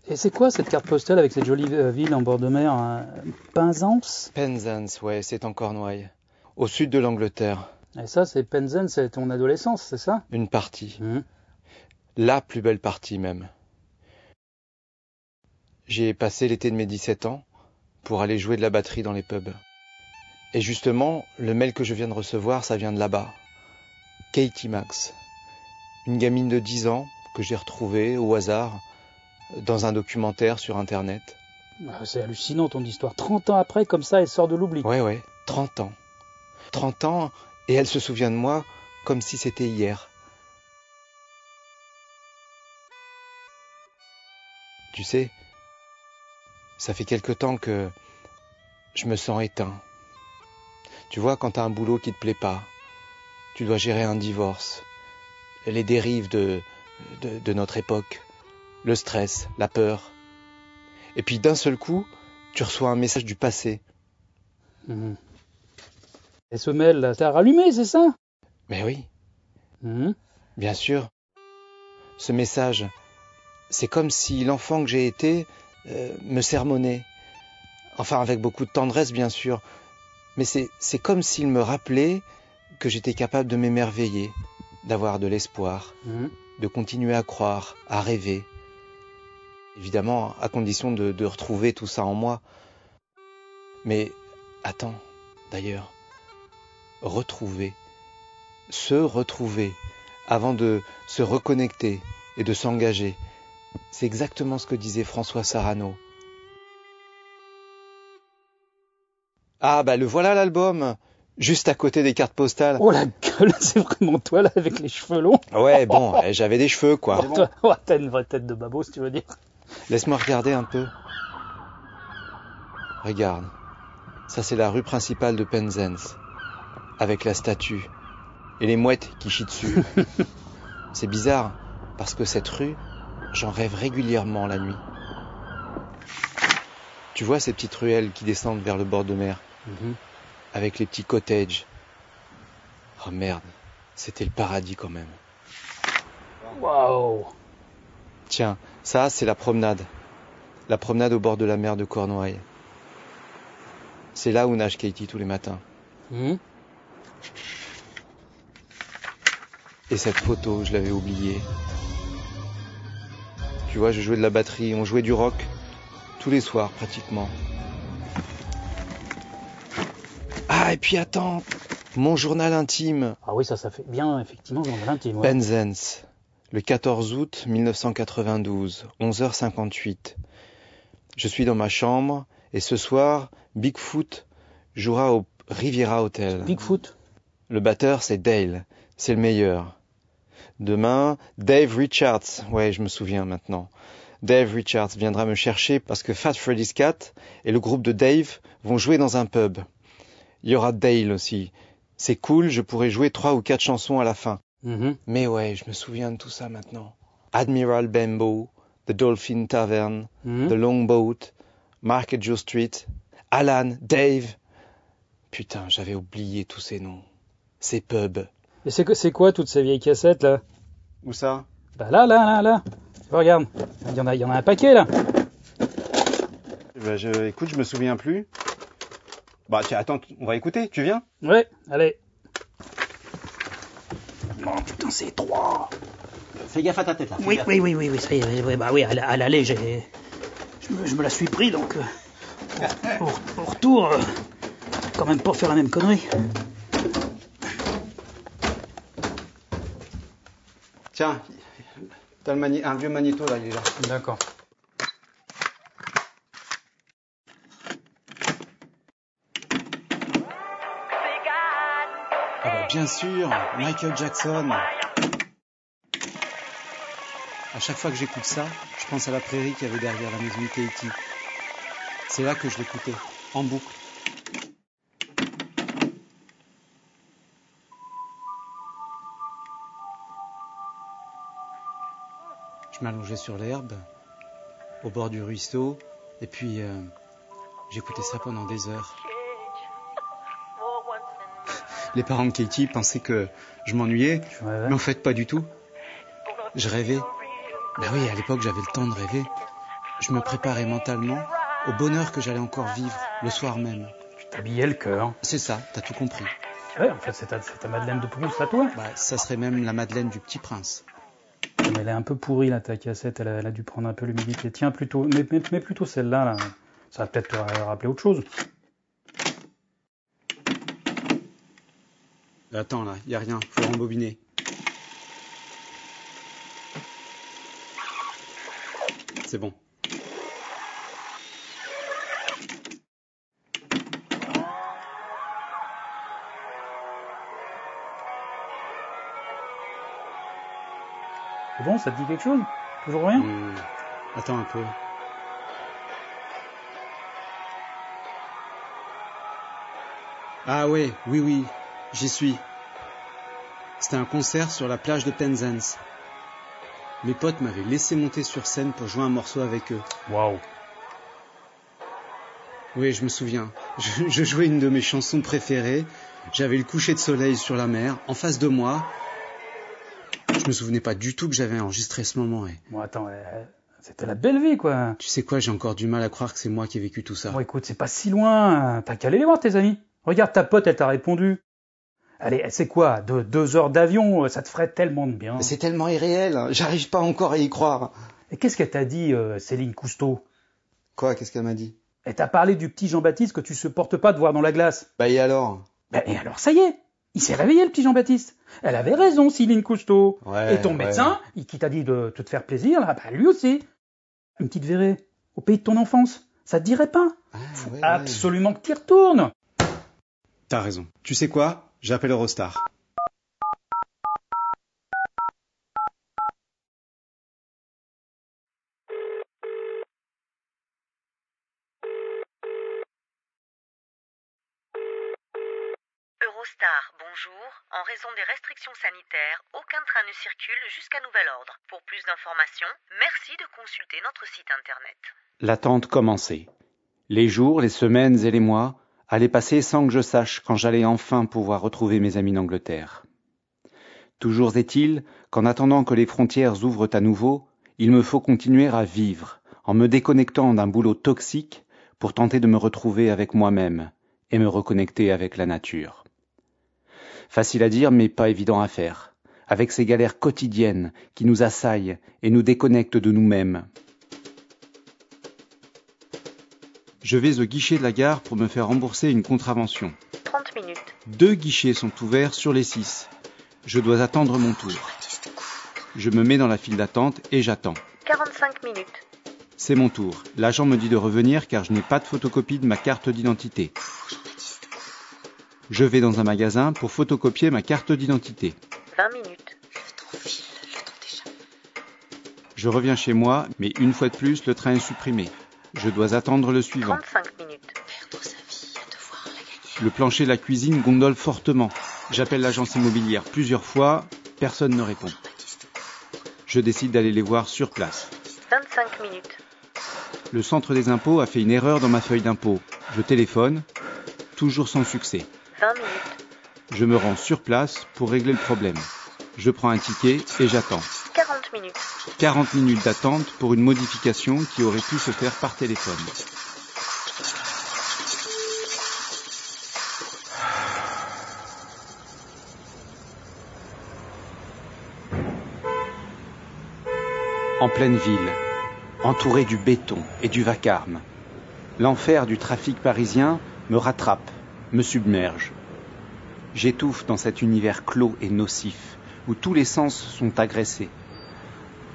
B: Et c'est quoi cette carte postale avec cette jolie euh, ville en bord de mer hein Penzance?
D: Penzance, ouais, c'est en Cornouailles. Au sud de l'Angleterre.
B: Et ça, c'est Penzance, c'est ton adolescence, c'est ça?
D: Une partie.
B: Mhm.
D: La plus belle partie même. J'y ai passé l'été de mes 17 ans pour aller jouer de la batterie dans les pubs. Et justement, le mail que je viens de recevoir, ça vient de là-bas. Katie Max. Une gamine de 10 ans que j'ai retrouvée au hasard dans un documentaire sur Internet.
B: Ah, C'est hallucinant ton histoire. 30 ans après, comme ça, elle sort de l'oubli.
D: Ouais, ouais, 30 ans. 30 ans, et elle se souvient de moi comme si c'était hier. Tu sais, ça fait quelque temps que je me sens éteint. Tu vois, quand t'as un boulot qui te plaît pas, tu dois gérer un divorce, les dérives de, de, de notre époque, le stress, la peur. Et puis d'un seul coup, tu reçois un message du passé.
B: Et ce mail, là, t'as rallumé, c'est ça?
D: Mais oui,
B: Mhm.
D: bien sûr. Ce message, c'est comme si l'enfant que j'ai été euh, me sermonnait. Enfin, avec beaucoup de tendresse, bien sûr. Mais c'est, c'est comme s'il me rappelait que j'étais capable de m'émerveiller, d'avoir de l'espoir,
B: Mhm.
D: de continuer à croire, à rêver. Évidemment, à condition de, de retrouver tout ça en moi. Mais attends, d'ailleurs, retrouver, se retrouver, avant de se reconnecter et de s'engager, c'est exactement ce que disait François Sarano. Ah bah le voilà l'album, juste à côté des cartes postales.
B: Oh la gueule, c'est vraiment toi, là, avec les cheveux longs.
D: Ouais bon, eh, j'avais des cheveux quoi.
B: Oh, t'as une vraie tête de babos, si tu veux dire.
D: Laisse-moi regarder un peu. Regarde. Ça, c'est la rue principale de Penzance. Avec la statue. Et les mouettes qui chient dessus. c'est bizarre, parce que cette rue, j'en rêve régulièrement la nuit. Tu vois ces petites ruelles qui descendent vers le bord de mer, avec les petits cottages. Oh merde, c'était le paradis quand même.
B: Waouh
D: Tiens, ça, c'est la promenade. La promenade au bord de la mer de Cornouailles. C'est là où nage Katie tous les matins.
B: Mhm.
D: Et cette photo, je l'avais oubliée. Tu vois, je jouais de la batterie, on jouait du rock tous les soirs pratiquement. Ah, et puis attends, mon journal intime,
B: Ah oui, ça, ça fait bien, effectivement, dans l'intime. ouais.
D: Penzance, le 14 août 1992, 11h58. Je suis dans ma chambre et ce soir, Bigfoot jouera au Riviera Hotel.
B: Bigfoot.
D: Le batteur, c'est Dale. C'est le meilleur. Demain, Dave Richards. Ouais, je me souviens maintenant. Dave Richards viendra me chercher parce que Fat Freddy's Cat et le groupe de Dave vont jouer dans un pub. Il y aura Dale aussi. C'est cool, je pourrai jouer trois ou quatre chansons à la fin.
B: Mhm.
D: Mais ouais, je me souviens de tout ça maintenant. Admiral Bembo, The Dolphin Tavern,
B: Mhm.
D: The Longboat, Market Joe Street, Alan, Dave. Putain, j'avais oublié tous ces noms. Ces pubs.
B: Et c'est quoi toutes ces vieilles cassettes, là?
D: Où ça?
B: Bah là, là, là, là. Vois, regarde. Il y en a, il y en a un paquet, là.
A: Bah, je, écoute, je me souviens plus. Bah tiens, attends, on va écouter, tu viens?
B: Ouais, allez. Non, putain, c'est étroit.
L: Fais gaffe à ta tête là.
B: Oui, oui, oui, oui, oui, ça y est, oui, bah oui, à la- à l'aller, j'ai. Je me, je me la suis pris, donc. euh, au, au- au retour, euh, quand même pas faire la même connerie.
A: Tiens, t'as le un vieux magnéto là, il est là.
B: D'accord.
A: Bien sûr, Michael Jackson. À chaque fois que j'écoute ça, je pense à la prairie qu'il y avait derrière la maison de Katie. C'est là que je l'écoutais, en boucle. Je m'allongeais sur l'herbe, au bord du ruisseau, et puis euh, j'écoutais ça pendant des heures. Les parents de Katie pensaient que je m'ennuyais, mais en fait pas du tout. Je rêvais. Ben oui, à l'époque j'avais le temps de rêver. Je me préparais mentalement au bonheur que j'allais encore vivre le soir même.
B: Tu t'habillais le cœur.
A: C'est ça, t'as tout compris.
B: Ouais, en fait, c'est ta, ta Madeleine de Proust à toi.
A: Bah, ça serait même la Madeleine du Petit Prince.
B: Mais elle est un peu pourrie, là, ta cassette. Elle a, elle a dû prendre un peu l'humidité. Tiens, plutôt, mais, mais, mais plutôt celle-là, là. Ça va peut-être te ra- rappeler autre chose.
A: Attends là, y a rien, faut rembobiner. C'est bon.
B: C'est bon, ça te dit quelque chose? Toujours rien?
A: Hmm, Attends un peu. Ah ouais, oui, oui, j'y suis. C'était un concert sur la plage de Penzance. Mes potes m'avaient laissé monter sur scène pour jouer un morceau avec eux.
B: Waouh.
A: Oui, je me souviens. Je, je jouais une de mes chansons préférées. J'avais le coucher de soleil sur la mer, en face de moi. Je me souvenais pas du tout que j'avais enregistré ce moment. Et
B: Bon, attends, euh, c'était la belle vie, quoi.
A: tu sais quoi, j'ai encore du mal à croire que c'est moi qui ai vécu tout ça.
B: Bon, écoute, c'est pas si loin. T'as qu'à aller les voir, tes amis. Regarde ta pote, elle t'a répondu. Allez, c'est quoi de, Deux heures d'avion, ça te ferait tellement de bien.
A: C'est tellement irréel, hein. j'arrive pas encore à y croire.
B: Et qu'est-ce qu'elle t'a dit, euh, Céline Cousteau?
A: Quoi, qu'est-ce qu'elle m'a dit?
B: Elle t'a parlé du petit Jean-Baptiste que tu supportes pas de voir dans la glace.
A: Bah et alors?
B: Ben, et alors, ça y est, il s'est réveillé, le petit Jean-Baptiste. Elle avait raison, Céline Cousteau.
A: Ouais,
B: et ton
A: ouais.
B: médecin, il- qui t'a dit de, te faire plaisir, là, ben, lui aussi. Une petite verrée, au pays de ton enfance. Ça te dirait pas?
A: Ah, ouais.
B: Absolument que t'y retournes.
A: T'as raison. Tu sais quoi? J'appelle Eurostar.
M: Eurostar, bonjour. En raison des restrictions sanitaires, aucun train ne circule jusqu'à nouvel ordre. Pour plus d'informations, merci de consulter notre site internet.
D: L'attente commençait. Les jours, les semaines et les mois allaient passer sans que je sache quand j'allais enfin pouvoir retrouver mes amis d'Angleterre. Toujours est-il qu'en attendant que les frontières ouvrent à nouveau, il me faut continuer à vivre, en me déconnectant d'un boulot toxique pour tenter de me retrouver avec moi-même et me reconnecter avec la nature. Facile à dire, mais pas évident à faire, avec ces galères quotidiennes qui nous assaillent et nous déconnectent de nous-mêmes. Je vais au guichet de la gare pour me faire rembourser une contravention.
M: 30 minutes.
D: Deux guichets sont ouverts sur les six. Je dois attendre mon tour. Je me mets dans la file d'attente et j'attends.
M: 45 minutes.
D: C'est mon tour. L'agent me dit de revenir car je n'ai pas de photocopie de ma carte d'identité. Je vais dans un magasin pour photocopier ma carte d'identité.
M: 20 minutes.
D: Je reviens chez moi, mais une fois de plus, le train est supprimé. Je dois attendre le suivant.
M: 35 minutes.
D: Le plancher de la cuisine gondole fortement. J'appelle l'agence immobilière plusieurs fois, personne ne répond. Je décide d'aller les voir sur place.
M: 25 minutes.
D: Le centre des impôts a fait une erreur dans ma feuille d'impôt. Je téléphone, toujours sans succès.
M: 20 minutes.
D: Je me rends sur place pour régler le problème. Je prends un ticket et j'attends.
M: 40 minutes.
D: 40 minutes d'attente pour une modification qui aurait pu se faire par téléphone. En pleine ville, entouré du béton et du vacarme, l'enfer du trafic parisien me rattrape, me submerge. J'étouffe dans cet univers clos et nocif où tous les sens sont agressés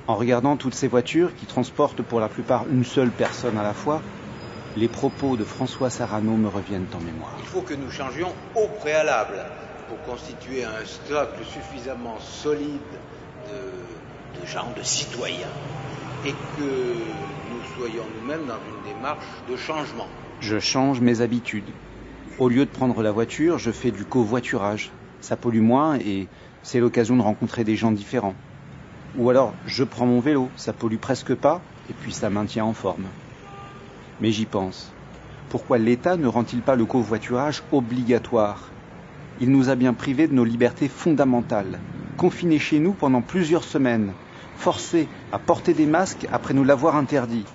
D: en regardant toutes ces voitures qui transportent pour la plupart une seule personne à la fois, les propos de François Sarano me reviennent en mémoire.
C: Il faut que nous changions au préalable pour constituer un stock suffisamment solide de, de gens, de citoyens, et que nous soyons nous-mêmes dans une démarche de changement.
D: Je change mes habitudes. Au lieu de prendre la voiture, je fais du covoiturage. Ça pollue moins et c'est l'occasion de rencontrer des gens différents. Ou alors, je prends mon vélo, ça pollue presque pas et puis ça maintient en forme. Mais j'y pense. Pourquoi l'État ne rend-il pas le covoiturage obligatoire? Il nous a bien privés de nos libertés fondamentales, confinés chez nous pendant plusieurs semaines, forcés à porter des masques après nous l'avoir interdit.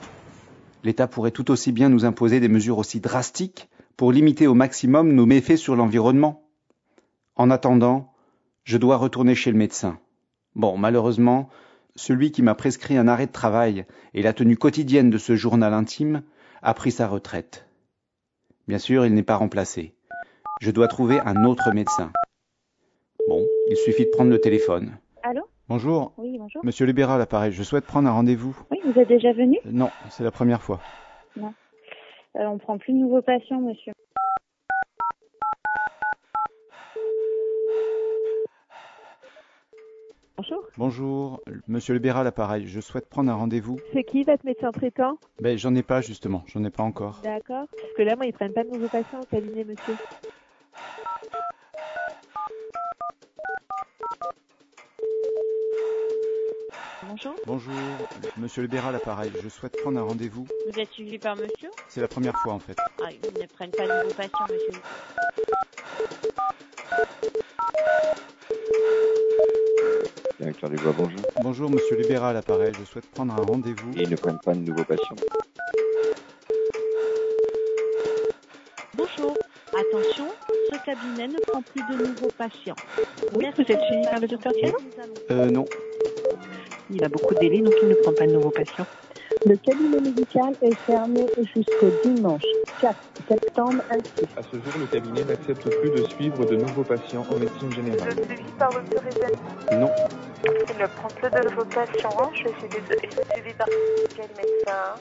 D: L'État pourrait tout aussi bien nous imposer des mesures aussi drastiques pour limiter au maximum nos méfaits sur l'environnement. En attendant, je dois retourner chez le médecin. Bon, malheureusement, celui qui m'a prescrit un arrêt de travail et la tenue quotidienne de ce journal intime a pris sa retraite. Bien sûr, il n'est pas remplacé. Je dois trouver un autre médecin. Bon, il suffit de prendre le téléphone.
N: Allô?
J: Bonjour.
N: Oui, bonjour.
J: Monsieur Libéral, appareil. Je souhaite prendre un rendez-vous.
N: Oui, vous êtes déjà venu?
J: Euh, Non, c'est la première fois.
N: Non. Euh, on prend plus de nouveaux patients, monsieur. Bonjour.
J: Bonjour. Monsieur Libéral, appareil. Je souhaite prendre un rendez-vous.
O: C'est qui votre médecin traitant?
J: Ben, j'en ai pas, justement. J'en ai pas encore.
O: D'accord. Parce que là, moi, ils prennent pas de nouveaux patients au cabinet, monsieur.
N: Bonjour.
J: Bonjour. Monsieur Libéral, appareil. Je souhaite prendre un rendez-vous.
N: Vous êtes suivi par monsieur?
J: C'est la première fois, en fait.
N: Ah, ils ne prennent pas de nouveaux patients, monsieur.
P: Directeur bonjour.
J: Bonjour, monsieur Libéral, appareil. Je souhaite prendre un rendez-vous.
P: Ils ne prennent pas de nouveaux patients.
Q: Bonjour. Attention, ce cabinet ne prend plus de nouveaux patients.
O: Oui, vous êtes suivi par le docteur Thiel
J: Euh, non.
O: Il a beaucoup de délais, donc il ne prend pas de nouveaux patients.
R: Le cabinet médical est fermé jusqu'au dimanche 4 septembre inclus.
S: À ce jour, le cabinet n'accepte plus de suivre de nouveaux patients en médecine générale.
T: suivi par le Rézani.
J: Non.
T: Il ne prend plus de nouveaux patients. Je suis suivi par quel médecin?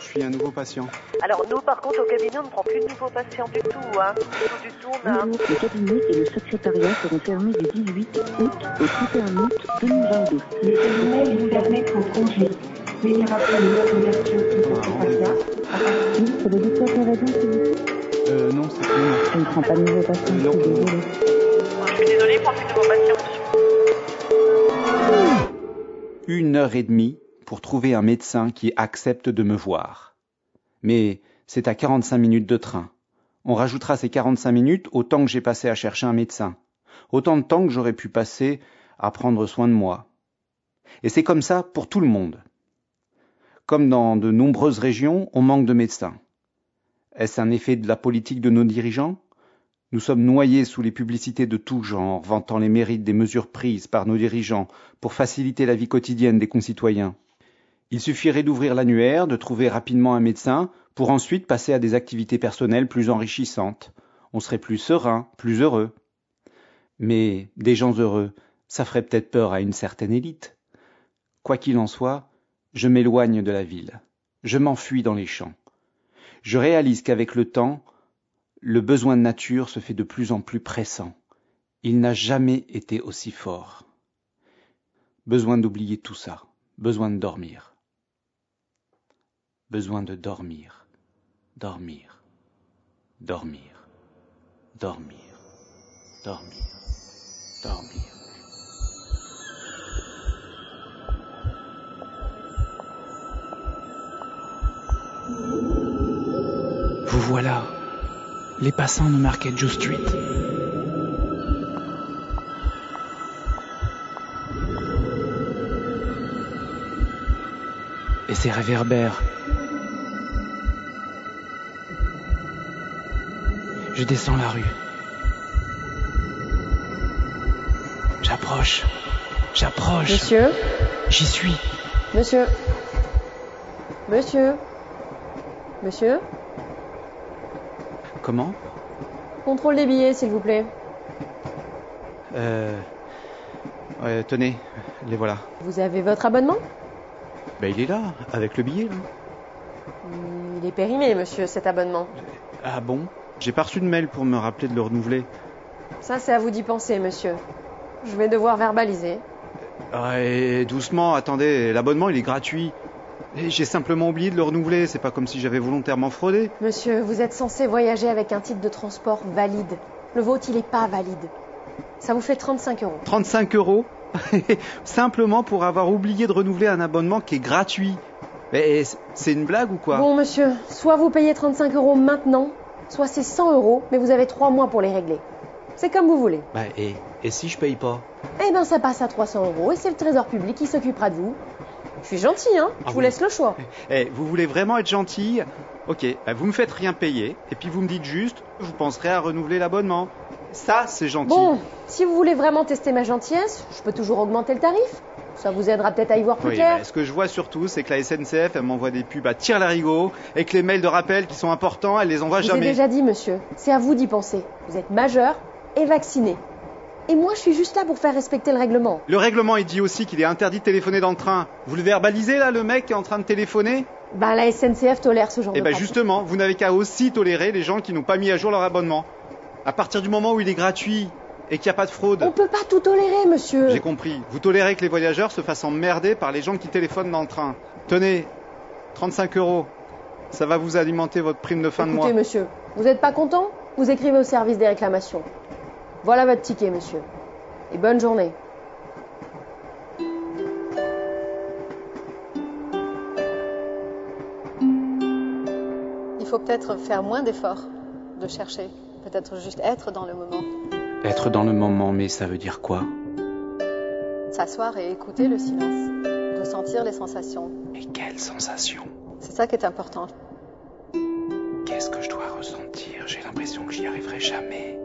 D: Je suis un nouveau patient.
T: Alors nous, par contre, au cabinet, on ne prend plus de nouveaux patients du tout. Hein. Du tout, du tout. On a...
R: Le cabinet et le secrétariat seront fermés du 18 août au 31 août 2022. Le cabinet vous permet en congé. Veuillez rappeler d'ouverture du secrétariat. Oui, c'est le docteur qui a raison, s'il vous plaît.
J: Euh, non, c'est non.
R: Je ne prends pas de nouveaux patients, je suis désolée.
T: Je suis désolée, il prend plus de nouveaux patients, monsieur.
D: Une heure et demie pour trouver un médecin qui accepte de me voir. Mais c'est à 45 minutes de train. On rajoutera ces 45 minutes au temps que j'ai passé à chercher un médecin. Autant de temps que j'aurais pu passer à prendre soin de moi. Et c'est comme ça pour tout le monde. Comme dans de nombreuses régions, on manque de médecins. Est-ce un effet de la politique de nos dirigeants? Nous sommes noyés sous les publicités de tout genre, vantant les mérites des mesures prises par nos dirigeants pour faciliter la vie quotidienne des concitoyens. Il suffirait d'ouvrir l'annuaire, de trouver rapidement un médecin, pour ensuite passer à des activités personnelles plus enrichissantes. On serait plus serein, plus heureux. Mais des gens heureux, ça ferait peut-être peur à une certaine élite. Quoi qu'il en soit, je m'éloigne de la ville. Je m'enfuis dans les champs. Je réalise qu'avec le temps, le besoin de nature se fait de plus en plus pressant. Il n'a jamais été aussi fort. Besoin d'oublier tout ça. Besoin de dormir. Besoin de dormir. Dormir. Dormir. Dormir. Dormir. Dormir.
B: Vous voilà, les passants de Market Joe Street. Et ces réverbères. Je descends la rue. J'approche. J'approche.
F: Monsieur?
B: J'y suis.
F: Monsieur? Monsieur? Monsieur
D: Comment
F: Contrôle des billets, s'il vous plaît.
D: Euh. Ouais, tenez, les voilà.
F: Vous avez votre abonnement
D: Ben il est là, avec le billet là.
F: Il est périmé, monsieur, cet abonnement.
D: Ah bon J'ai pas reçu de mail pour me rappeler de le renouveler.
F: Ça, c'est à vous d'y penser, monsieur. Je vais devoir verbaliser.
D: Ah, et doucement, attendez, l'abonnement il est gratuit. J'ai simplement oublié de le renouveler, c'est pas comme si j'avais volontairement fraudé.
F: Monsieur, vous êtes censé voyager avec un titre de transport valide. Le vôtre, il est pas valide. Ça vous fait 35 euros.
D: 35 euros Simplement pour avoir oublié de renouveler un abonnement qui est gratuit. Mais c'est une blague ou quoi?
F: Bon, monsieur, soit vous payez 35 euros maintenant, soit c'est 100 euros, mais vous avez 3 mois pour les régler. C'est comme vous voulez.
D: Bah, et, et si je paye pas?
F: Eh ben, ça passe à 300 euros et c'est le trésor public qui s'occupera de vous. Je suis gentil, hein Je
D: Ah
F: vous
D: oui.
F: laisse le choix.
D: Eh, vous voulez vraiment être gentil Ok, bah, vous me faites rien payer, et puis vous me dites juste, vous penserez à renouveler l'abonnement. Ça, c'est gentil.
F: Bon, si vous voulez vraiment tester ma gentillesse, je peux toujours augmenter le tarif. Ça vous aidera peut-être à y voir plus
D: Oui,
F: clair.
D: bah, ce que je vois surtout, c'est que la SNCF, elle m'envoie des pubs à tire larigot, et que les mails de rappel qui sont importants, elle les envoie
F: Je vous ai
D: jamais.
F: déjà dit, monsieur, c'est à vous d'y penser. Vous êtes majeur et vacciné. Et moi, je suis juste là pour faire respecter le règlement.
D: Le règlement, il dit aussi qu'il est interdit de téléphoner dans le train. Vous le verbalisez, là, le mec qui est en train de téléphoner?
F: Ben, la SNCF tolère ce genre
D: Eh
F: de
D: ben
F: pratique.
D: justement, vous n'avez qu'à aussi tolérer les gens qui n'ont pas mis à jour leur abonnement. À partir du moment où il est gratuit et qu'il n'y a pas de fraude.
F: On peut pas tout tolérer, monsieur.
D: J'ai compris. Vous tolérez que les voyageurs se fassent emmerder par les gens qui téléphonent dans le train. Tenez, 35 euros. Ça va vous alimenter votre prime de fin de
F: Écoutez,
D: mois.
F: monsieur, vous n'êtes pas content? Vous écrivez au service des réclamations. Voilà votre ticket, monsieur. Et bonne journée. Il faut peut-être faire moins d'efforts de chercher. Peut-être juste être dans le moment.
D: Être dans le moment, mais ça veut dire quoi?
F: S'asseoir et écouter le silence. Ressentir les sensations.
D: Et quelle sensation
F: C'est ça qui est important.
D: Qu'est-ce que je dois ressentir? J'ai l'impression que j'y arriverai jamais.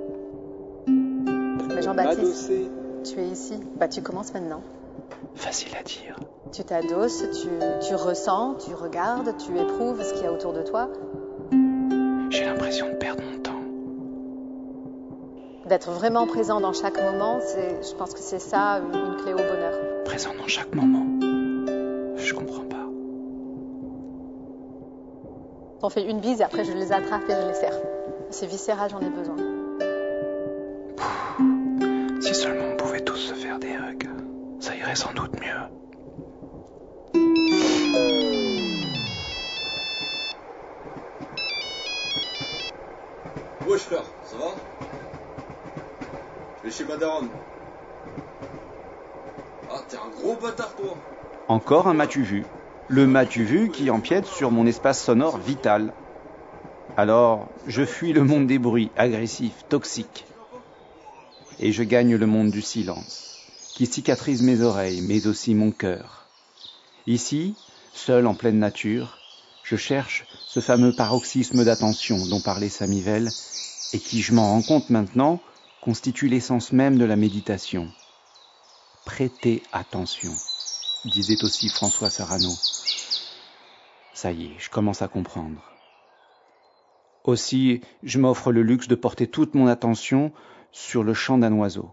F: Mais Jean-Baptiste, tu es ici. Bah, tu commences maintenant.
D: Facile à dire.
F: Tu t'adosses, tu, tu ressens, tu regardes, tu éprouves ce qu'il y a autour de toi.
D: J'ai l'impression de perdre mon temps.
F: D'être vraiment présent dans chaque moment, c'est, je pense que c'est ça une clé au bonheur.
D: Présent dans chaque moment. Je comprends pas.
F: On fait une bise et après je les attrape et je les serre. C'est viscéral, j'en ai besoin.
D: Si seulement on pouvait tous se faire des hugs, ça irait sans doute mieux.
U: Wesh frère, ça va? Je vais chez Madaron. Ah, t'es un gros bâtard toi
D: Encore un m'as-tu vu Le m'as-tu vu qui empiète sur mon espace sonore vital. Alors, je fuis le monde des bruits agressifs, toxiques. Et je gagne le monde du silence, qui cicatrise mes oreilles, mais aussi mon cœur. Ici, seul en pleine nature, je cherche ce fameux paroxysme d'attention dont parlait Samivelle, et qui, je m'en rends compte maintenant, constitue l'essence même de la méditation. Prêtez attention, disait aussi François Sarano. Ça y est, je commence à comprendre. Aussi, je m'offre le luxe de porter toute mon attention sur le chant d'un oiseau.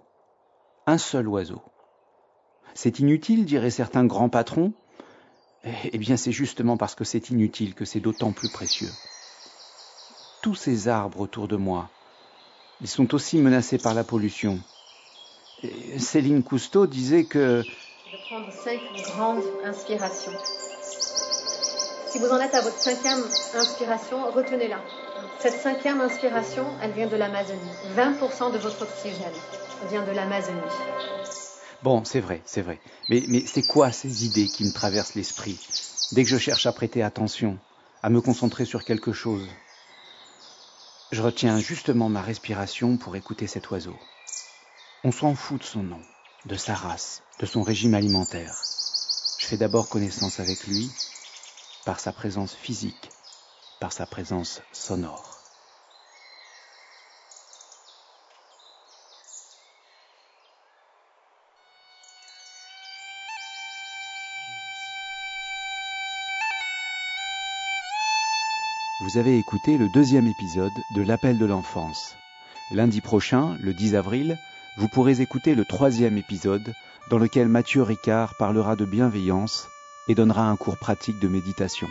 D: Un seul oiseau. C'est inutile, diraient certains grands patrons. Eh bien, c'est justement parce que c'est inutile que c'est d'autant plus précieux. Tous ces arbres autour de moi, ils sont aussi menacés par la pollution. Céline Cousteau disait que
F: Je vais prendre cinq grandes inspirations. Si vous en êtes à votre cinquième inspiration, retenez-la. Cette cinquième inspiration, elle vient de l'Amazonie. 20% de votre oxygène vient de l'Amazonie.
D: Bon, c'est vrai, c'est vrai. Mais, mais c'est quoi ces idées qui me traversent l'esprit? Dès que je cherche à prêter attention, à me concentrer sur quelque chose Je retiens justement ma respiration pour écouter cet oiseau. On s'en fout de son nom, de sa race, de son régime alimentaire. Je fais d'abord connaissance avec lui par sa présence physique, par sa présence sonore. Vous avez écouté le deuxième épisode de L'appel de l'enfance. Lundi prochain, le 10 avril, vous pourrez écouter le troisième épisode dans lequel Mathieu Ricard parlera de bienveillance et donnera un cours pratique de méditation.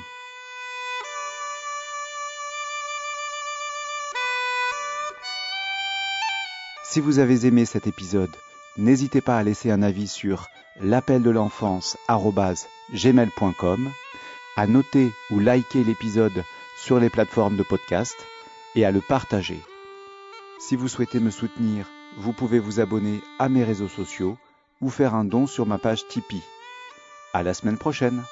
D: Si vous avez aimé cet épisode, n'hésitez pas à laisser un avis sur l'appel de l'enfance gmail.com, à noter ou liker l'épisode sur les plateformes de podcast et à le partager. Si vous souhaitez me soutenir, vous pouvez vous abonner à mes réseaux sociaux ou faire un don sur ma page Tipeee. À la semaine prochaine!